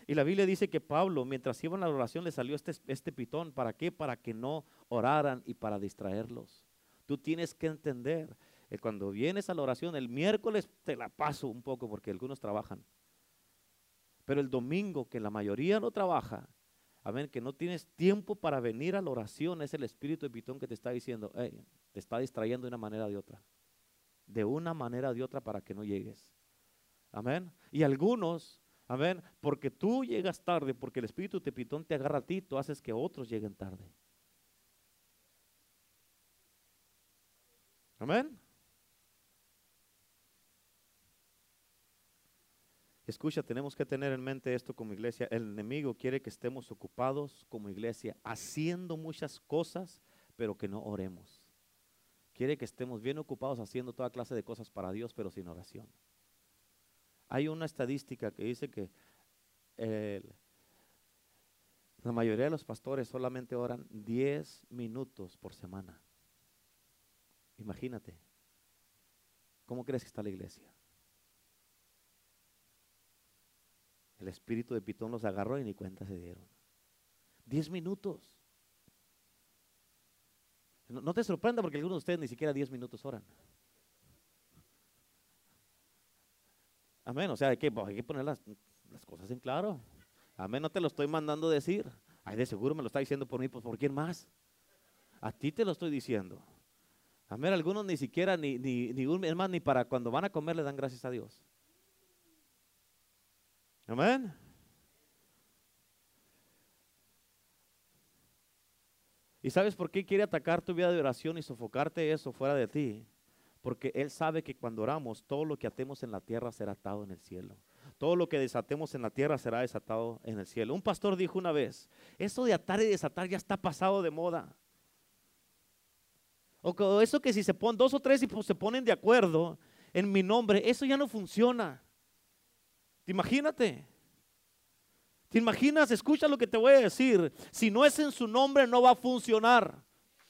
Y la Biblia dice que Pablo, mientras iba en la oración, le salió este, este pitón. ¿Para qué? Para que no oraran y para distraerlos. Tú tienes que entender que cuando vienes a la oración, el miércoles te la paso un poco porque algunos trabajan. Pero el domingo, que la mayoría no trabaja, amén, que no tienes tiempo para venir a la oración, es el espíritu de pitón que te está diciendo, "Hey, te está distrayendo de una manera o de otra. De una manera o de otra para que no llegues. Amén. Y algunos, amén, porque tú llegas tarde, porque el espíritu de pitón te agarra a ti, tú haces que otros lleguen tarde. Amén. Escucha, tenemos que tener en mente esto como iglesia. El enemigo quiere que estemos ocupados como iglesia, haciendo muchas cosas, pero que no oremos. Quiere que estemos bien ocupados haciendo toda clase de cosas para Dios, pero sin oración. Hay una estadística que dice que el- la mayoría de los pastores solamente oran 10 minutos por semana. Imagínate. ¿Cómo crees que está la iglesia? El espíritu de Pitón los agarró y ni cuenta se dieron. Diez minutos. No, te sorprenda porque algunos de ustedes ni siquiera diez minutos oran. Amén. O sea, hay que, poner las, cosas en claro. Amén. No te lo estoy mandando decir. Ay, de seguro me lo está diciendo por mí, pues por quién más. A ti te lo estoy diciendo. Amén. Algunos ni siquiera, ni, ni, ni es más, ni para cuando van a comer le dan gracias a Dios. Amén. ¿Y sabes por qué quiere atacar tu vida de oración y sofocarte eso fuera de ti? Porque Él sabe que cuando oramos, todo lo que atemos en la tierra será atado en el cielo. Todo lo que desatemos en la tierra será desatado en el cielo. Un pastor dijo una vez, eso de atar y desatar ya está pasado de moda. O eso que si se ponen dos o tres y pues se ponen de acuerdo en mi nombre, eso ya no funciona. ¿Te imagínate? ¿Te imaginas? Escucha lo que te voy a decir. Si no es en su nombre, no va a funcionar.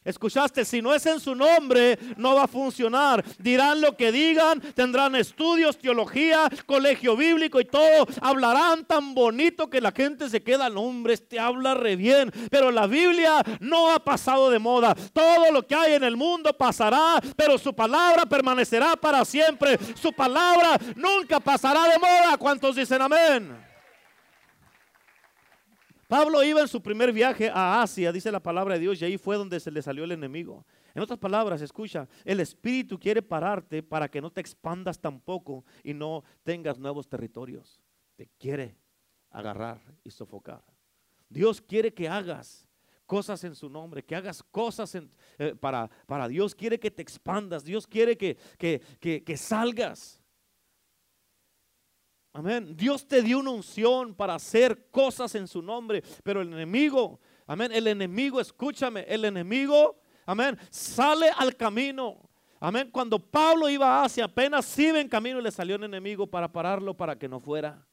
Escuchaste, si no es en su nombre, no va a funcionar. Dirán lo que digan, tendrán estudios, teología, colegio bíblico y todo. Hablarán tan bonito que la gente se queda, no hombre, este habla re bien. Pero la Biblia no ha pasado de moda. Todo lo que hay en el mundo pasará, pero su palabra permanecerá para siempre. Su palabra nunca pasará de moda. ¿Cuántos dicen amén? Pablo iba en su primer viaje a Asia, dice la palabra de Dios, y ahí fue donde se le salió el enemigo. En otras palabras, escucha, el Espíritu quiere pararte para que no te expandas tampoco y no tengas nuevos territorios. Te quiere agarrar y sofocar. Dios quiere que hagas cosas en su nombre, que hagas cosas eh, para, para Dios. Quiere que te expandas. Dios quiere que, que, que salgas. Amén. Dios te dio una unción para hacer cosas en su nombre, pero el enemigo, amén, el enemigo, escúchame, el enemigo, amén, sale al camino. Amén. Cuando Pablo iba hacia apenas iba en camino, le salió un enemigo para pararlo para que no fuera.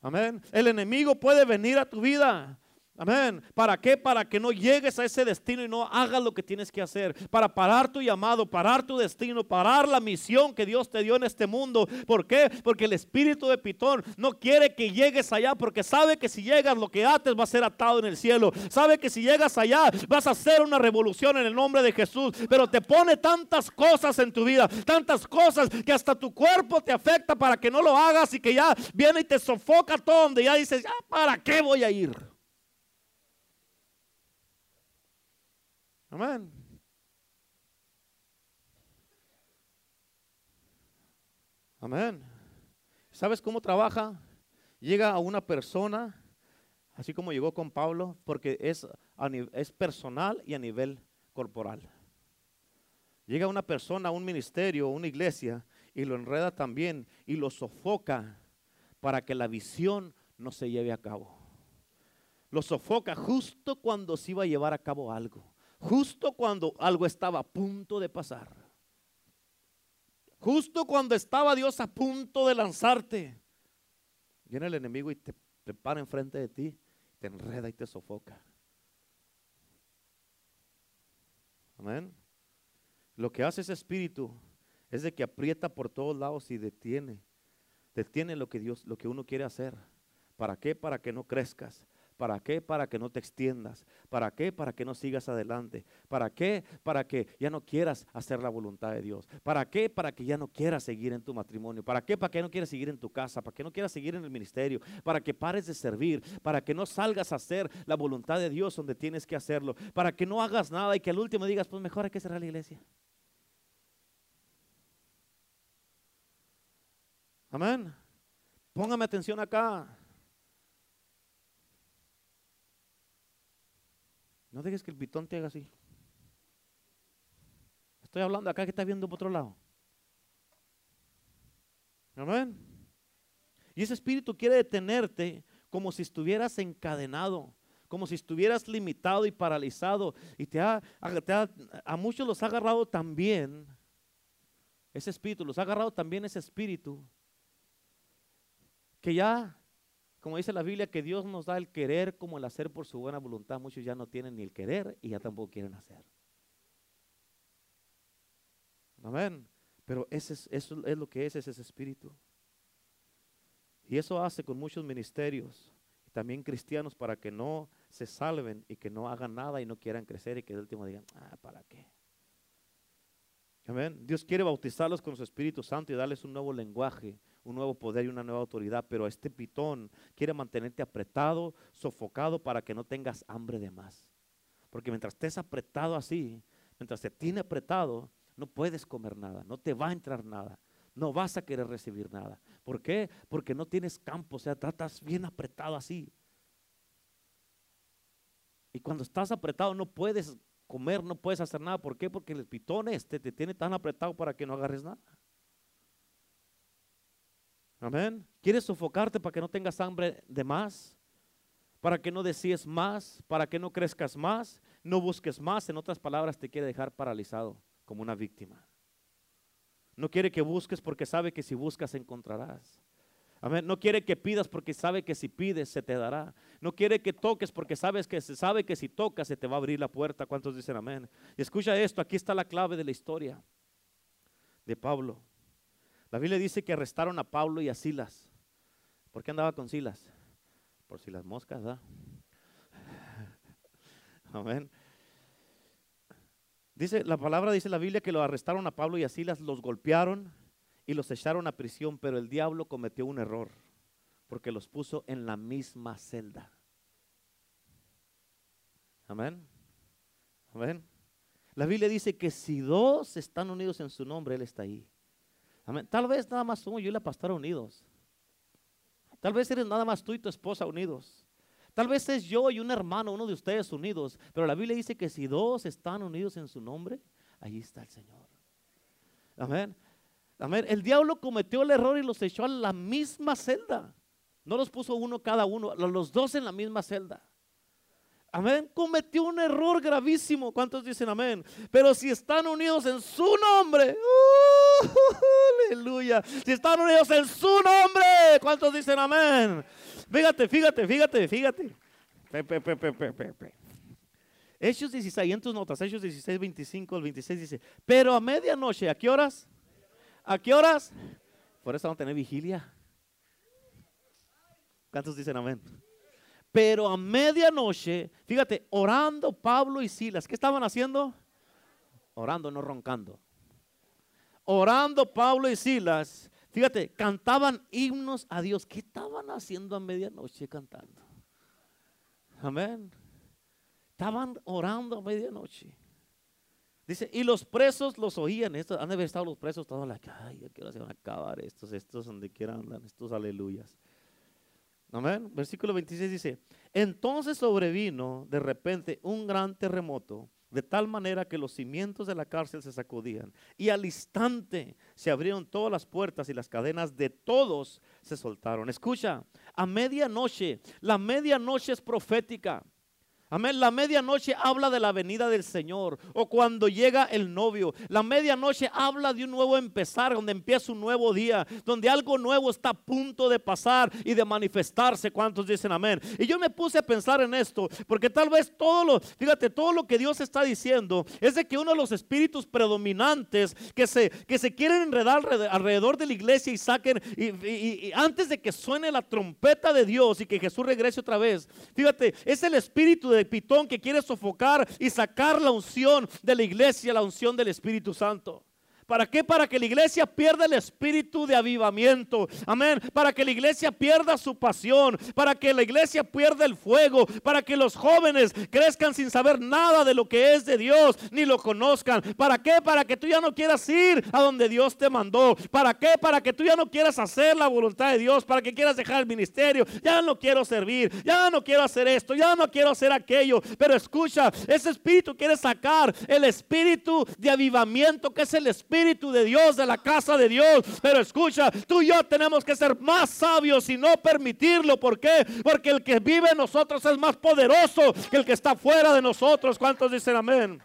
Amén. El enemigo puede venir a tu vida Amén. ¿Para qué? Para que no llegues a ese destino y no hagas lo que tienes que hacer. Para parar tu llamado, parar tu destino, parar la misión que Dios te dio en este mundo. ¿Por qué? Porque el espíritu de Pitón no quiere que llegues allá porque sabe que si llegas lo que ates va a ser atado en el cielo. Sabe que si llegas allá vas a hacer una revolución en el nombre de Jesús. Pero te pone tantas cosas en tu vida, tantas cosas que hasta tu cuerpo te afecta para que no lo hagas y que ya viene y te sofoca todo donde ya dices, ya, ¿para qué voy a ir? Amén. Amén. ¿Sabes cómo trabaja? Llega a una persona, así como llegó con Pablo, porque es, es personal y a nivel corporal. Llega una persona a un ministerio, una iglesia, y lo enreda también y lo sofoca para que la visión no se lleve a cabo. Lo sofoca justo cuando se iba a llevar a cabo algo justo cuando algo estaba a punto de pasar. Justo cuando estaba Dios a punto de lanzarte. Viene el enemigo y te, te para enfrente de ti, te enreda y te sofoca. Amén. Lo que hace ese espíritu es de que aprieta por todos lados y detiene. Detiene lo que Dios, lo que uno quiere hacer. ¿Para qué? Para que no crezcas. ¿Para qué? Para que no te extiendas. ¿Para qué? Para que no sigas adelante. ¿Para qué? Para que ya no quieras hacer la voluntad de Dios. ¿Para qué? Para que ya no quieras seguir en tu matrimonio. ¿Para qué? Para que no quieras seguir en tu casa. ¿Para que no quieras seguir en el ministerio? Para que pares de servir. Para que no salgas a hacer la voluntad de Dios donde tienes que hacerlo. Para que no hagas nada y que al último digas, pues mejor hay que cerrar la iglesia. Amén. Póngame atención acá. No dejes que el pitón te haga así. Estoy hablando acá que está viendo por otro lado. Amén. Y ese espíritu quiere detenerte como si estuvieras encadenado, como si estuvieras limitado y paralizado. Y te ha, a muchos los ha agarrado también. Ese espíritu, los ha agarrado también ese espíritu. Que ya como dice la Biblia, que Dios nos da el querer como el hacer por su buena voluntad. Muchos ya no tienen ni el querer y ya tampoco quieren hacer. Amén. Pero ese es, eso es lo que es, ese espíritu. Y eso hace con muchos ministerios también cristianos para que no se salven y que no hagan nada y no quieran crecer y que el último digan, ah, ¿para qué? Amén. Dios quiere bautizarlos con su Espíritu Santo y darles un nuevo lenguaje, un nuevo poder y una nueva autoridad, pero este pitón quiere mantenerte apretado, sofocado para que no tengas hambre de más. Porque mientras estés apretado así, mientras te tiene apretado, no puedes comer nada, no te va a entrar nada, no vas a querer recibir nada. ¿Por qué? Porque no tienes campo, o sea, estás bien apretado así. Y cuando estás apretado no puedes comer, no puedes hacer nada. ¿Por qué? Porque el pitón este te tiene tan apretado para que no agarres nada. Amén. ¿Quieres sofocarte para que no tengas hambre de más? Para que no decíes más, para que no crezcas más, no busques más. En otras palabras, te quiere dejar paralizado como una víctima. No quiere que busques porque sabe que si buscas encontrarás. Amén. No quiere que pidas porque sabe que si pides se te dará. No quiere que toques porque sabes que se sabe que si tocas se te va a abrir la puerta. ¿Cuántos dicen amén? Y escucha esto, aquí está la clave de la historia de Pablo. La Biblia dice que arrestaron a Pablo y a Silas. ¿Por qué andaba con Silas? Por si las moscas, ¿verdad? *laughs* Amén. Dice, la palabra dice la Biblia que lo arrestaron a Pablo y a Silas, los golpearon y los echaron a prisión, pero el diablo cometió un error porque los puso en la misma celda. Amén. Amén. La Biblia dice que si dos están unidos en su nombre, Él está ahí. Tal vez nada más yo y la pastora unidos. Tal vez eres nada más tú y tu esposa unidos. Tal vez es yo y un hermano, uno de ustedes unidos. Pero la Biblia dice que si dos están unidos en su nombre, ahí está el Señor. Amén. Amén. El diablo cometió el error y los echó a la misma celda. No los puso uno cada uno, los dos en la misma celda. Amén. Cometió un error gravísimo. ¿Cuántos dicen amén? Pero si están unidos en su nombre, ¡uh! *laughs* aleluya. Si están unidos en su nombre, ¿cuántos dicen amén? Fíjate, fíjate, fíjate, fíjate. Hechos 16, en tus notas, Hechos 16, 25 al 26 dice, pero a medianoche, ¿a qué horas? ¿A qué horas? Por eso vamos a tener vigilia. ¿Cuántos dicen amén? Pero a medianoche, fíjate, orando Pablo y Silas, ¿qué estaban haciendo? Orando, no roncando. Orando Pablo y Silas, fíjate, cantaban himnos a Dios. ¿Qué estaban haciendo a medianoche cantando? Amén. Estaban orando a medianoche. Dice, y los presos los oían. Estos, han de haber estado los presos todos la ay, ¿a qué hora se van a acabar estos, estos donde quieran estos aleluyas. Versículo 26 dice, entonces sobrevino de repente un gran terremoto, de tal manera que los cimientos de la cárcel se sacudían, y al instante se abrieron todas las puertas y las cadenas de todos se soltaron. Escucha, a medianoche, la medianoche es profética. Amén. La medianoche habla de la venida del Señor o cuando llega el novio. La medianoche habla de un nuevo empezar, donde empieza un nuevo día, donde algo nuevo está a punto de pasar y de manifestarse. ¿Cuántos dicen amén? Y yo me puse a pensar en esto, porque tal vez todo lo, fíjate, todo lo que Dios está diciendo es de que uno de los espíritus predominantes que se, que se quieren enredar alrededor de la iglesia y saquen, y antes de que suene la trompeta de Dios y que Jesús regrese otra vez, fíjate, es el espíritu de de pitón que quiere sofocar y sacar la unción de la iglesia, la unción del Espíritu Santo. ¿Para qué? Para que la iglesia pierda el espíritu de avivamiento. Amén. Para que la iglesia pierda su pasión. Para que la iglesia pierda el fuego. Para que los jóvenes crezcan sin saber nada de lo que es de Dios. Ni lo conozcan. ¿Para qué? Para que tú ya no quieras ir a donde Dios te mandó. ¿Para qué? Para que tú ya no quieras hacer la voluntad de Dios. Para que quieras dejar el ministerio. Ya no quiero servir. Ya no quiero hacer esto. Ya no quiero hacer aquello. Pero escucha, ese espíritu quiere sacar el espíritu de avivamiento que es el espíritu Espíritu de Dios, de la casa de Dios. Pero escucha, tú y yo tenemos que ser más sabios y no permitirlo. ¿Por qué? Porque el que vive en nosotros es más poderoso que el que está fuera de nosotros. ¿Cuántos dicen amén?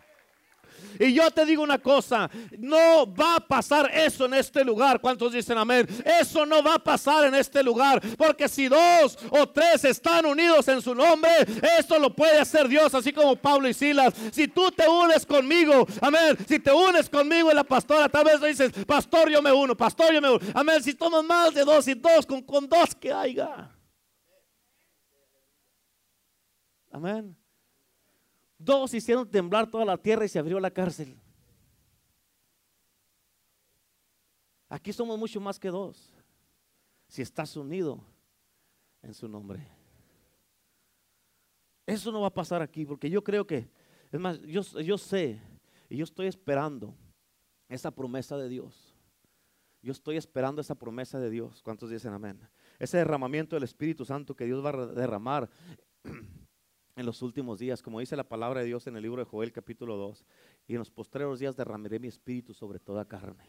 Y yo te digo una cosa, no va a pasar eso en este lugar. ¿Cuántos dicen amén? Eso no va a pasar en este lugar. Porque si dos o tres están unidos en su nombre, esto lo puede hacer Dios, así como Pablo y Silas. Si tú te unes conmigo, amén. Si te unes conmigo en la pastora, tal vez dices, pastor, yo me uno, pastor, yo me uno. Amén. Si tomas más de dos y dos, con dos que haya. Amén. Dos hicieron temblar toda la tierra y se abrió la cárcel. Aquí somos mucho más que dos. Si estás unido en su nombre. Eso no va a pasar aquí porque yo creo que, es más, yo, yo sé y yo estoy esperando esa promesa de Dios. Yo estoy esperando esa promesa de Dios. ¿Cuántos dicen amén? Ese derramamiento del Espíritu Santo que Dios va a derramar *clears throat* en los últimos días, como dice la palabra de Dios en el libro de Joel capítulo 2, y en los postreros días derramaré mi espíritu sobre toda carne.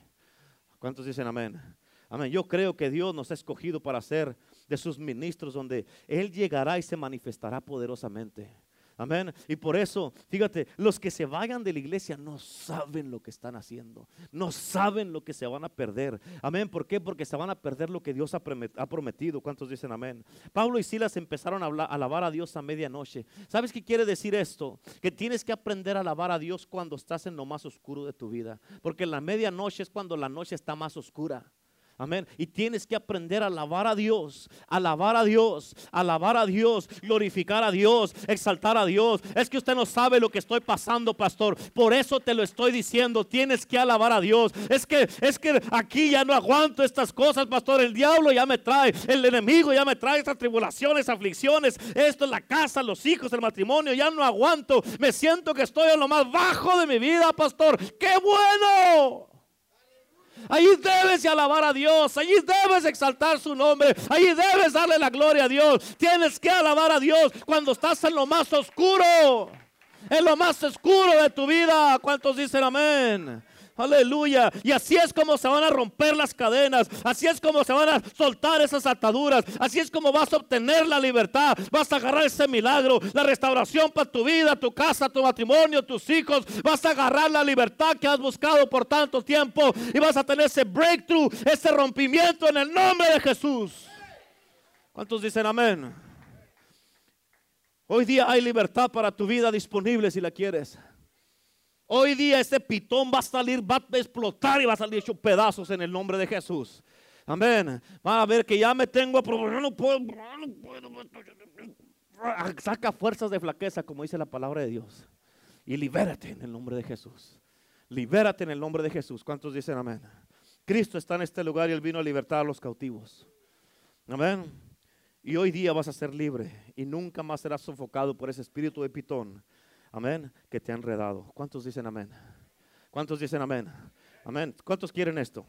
¿Cuántos dicen amén? Amén. Yo creo que Dios nos ha escogido para ser de sus ministros donde Él llegará y se manifestará poderosamente. Amén. Y por eso, fíjate, los que se vayan de la iglesia no saben lo que están haciendo. No saben lo que se van a perder. Amén. ¿Por qué? Porque se van a perder lo que Dios ha prometido. ¿Cuántos dicen amén? Pablo y Silas empezaron a alabar a Dios a medianoche. ¿Sabes qué quiere decir esto? Que tienes que aprender a alabar a Dios cuando estás en lo más oscuro de tu vida. Porque la medianoche es cuando la noche está más oscura. Amén. Y tienes que aprender a alabar a Dios, alabar a Dios, alabar a Dios, glorificar a Dios, exaltar a Dios. Es que usted no sabe lo que estoy pasando, pastor. Por eso te lo estoy diciendo. Tienes que alabar a Dios. Es que es que aquí ya no aguanto estas cosas, pastor. El diablo ya me trae, el enemigo ya me trae estas tribulaciones, aflicciones. Esto es la casa, los hijos, el matrimonio. Ya no aguanto. Me siento que estoy en lo más bajo de mi vida, pastor. ¡Qué bueno! Allí debes alabar a Dios. Allí debes exaltar su nombre. Allí debes darle la gloria a Dios. Tienes que alabar a Dios cuando estás en lo más oscuro. En lo más oscuro de tu vida. ¿Cuántos dicen amén? Aleluya. Y así es como se van a romper las cadenas. Así es como se van a soltar esas ataduras. Así es como vas a obtener la libertad. Vas a agarrar ese milagro, la restauración para tu vida, tu casa, tu matrimonio, tus hijos. Vas a agarrar la libertad que has buscado por tanto tiempo. Y vas a tener ese breakthrough, ese rompimiento en el nombre de Jesús. ¿Cuántos dicen amén? Hoy día hay libertad para tu vida disponible si la quieres. Hoy día ese pitón va a salir, va a explotar y va a salir hecho pedazos en el nombre de Jesús. Amén. Va a ver que ya me tengo no puedo, Saca fuerzas de flaqueza, como dice la palabra de Dios. Y libérate en el nombre de Jesús. Libérate en el nombre de Jesús. ¿Cuántos dicen amén? Cristo está en este lugar y Él vino a libertar a los cautivos. Amén. Y hoy día vas a ser libre y nunca más serás sofocado por ese espíritu de pitón Amén. Que te han enredado. ¿Cuántos dicen amén? ¿Cuántos dicen amén? Amén. ¿Cuántos quieren esto?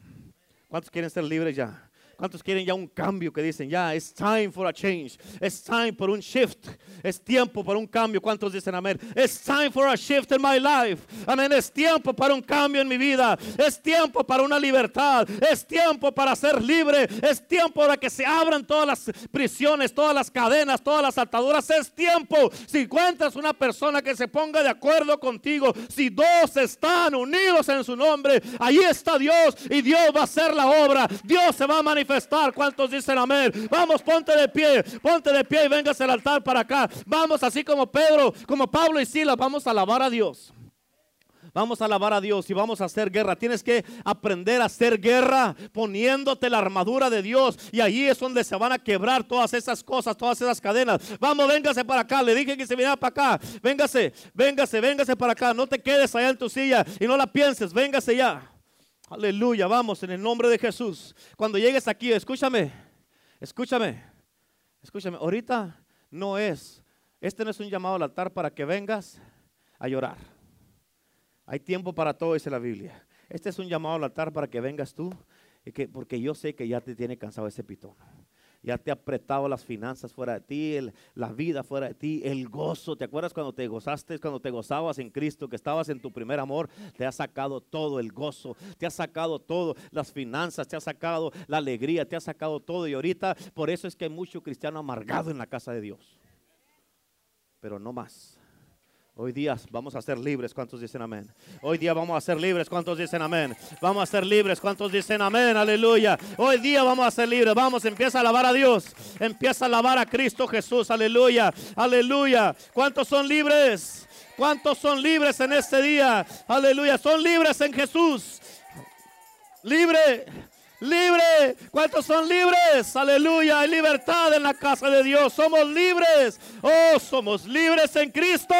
¿Cuántos quieren ser libres ya? ¿Cuántos quieren ya un cambio que dicen, ya, es time for a change? Es time for un shift. Es tiempo para un cambio. ¿Cuántos dicen amén? Es time for a shift in my life. Amén. Es tiempo para un cambio en mi vida. Es tiempo para una libertad. Es tiempo para ser libre. Es tiempo para que se abran todas las prisiones, todas las cadenas, todas las ataduras. Es tiempo. Si encuentras una persona que se ponga de acuerdo contigo, si dos están unidos en su nombre, ahí está Dios y Dios va a hacer la obra. Dios se va a manifestar ¿Cuántos dicen amén? Vamos, ponte de pie, ponte de pie y vengas al altar para acá. Vamos, así como Pedro, como Pablo y Silas, vamos a alabar a Dios. Vamos a alabar a Dios y vamos a hacer guerra. Tienes que aprender a hacer guerra poniéndote la armadura de Dios. Y ahí es donde se van a quebrar todas esas cosas, todas esas cadenas. Vamos, véngase para acá. Le dije que se viniera para acá. Véngase, véngase, véngase para acá. No te quedes allá en tu silla y no la pienses. Véngase ya. Aleluya, vamos en el nombre de Jesús. Cuando llegues aquí, escúchame, escúchame, escúchame. Ahorita no es, este no es un llamado al altar para que vengas a llorar. Hay tiempo para todo, dice la Biblia. Este es un llamado al altar para que vengas tú, y que, porque yo sé que ya te tiene cansado ese pitón ya te ha apretado las finanzas fuera de ti, la vida fuera de ti, el gozo. ¿Te acuerdas cuando te gozaste, cuando te gozabas en Cristo, que estabas en tu primer amor? Te ha sacado todo el gozo, te ha sacado todo, las finanzas, te ha sacado la alegría, te ha sacado todo. Y ahorita por eso es que hay mucho cristiano amargado en la casa de Dios. Pero no más. Hoy día vamos a ser libres. ¿Cuántos dicen amén? Hoy día vamos a ser libres. ¿Cuántos dicen amén? Vamos a ser libres. ¿Cuántos dicen amén? Aleluya. Hoy día vamos a ser libres. Vamos, empieza a alabar a Dios. Empieza a alabar a Cristo Jesús. Aleluya. Aleluya. ¿Cuántos son libres? ¿Cuántos son libres en este día? Aleluya. Son libres en Jesús. Libre libre. ¿Cuántos son libres? Aleluya. Hay libertad en la casa de Dios. Somos libres. Oh, somos libres en Cristo.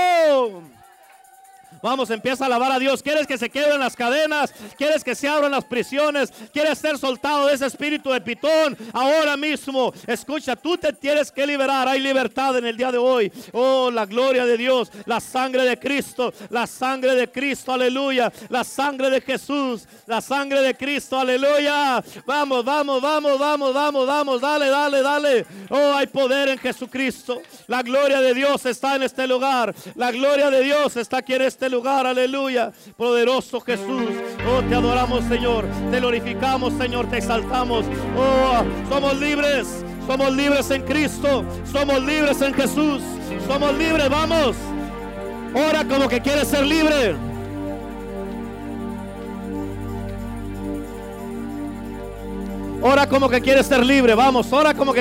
Vamos, empieza a alabar a Dios. ¿Quieres que se queden las cadenas? ¿Quieres que se abran las prisiones? ¿Quieres ser soltado de ese espíritu de pitón? Ahora mismo, escucha, tú te tienes que liberar. Hay libertad en el día de hoy. Oh, la gloria de Dios, la sangre de Cristo, la sangre de Cristo, aleluya. La sangre de Jesús, la sangre de Cristo, aleluya. Vamos, vamos, vamos, vamos, vamos, vamos. Dale, dale, dale. Oh, hay poder en Jesucristo. La gloria de Dios está en este lugar. La gloria de Dios está aquí en este lugar lugar, aleluya. Poderoso Jesús, oh, te adoramos, Señor. Te glorificamos, Señor, te exaltamos. Oh, somos libres, somos libres en Cristo, somos libres en Jesús, Somos libres, vamos. Ora como que quieres ser libre. Ora como que quieres ser libre, vamos. Ora como que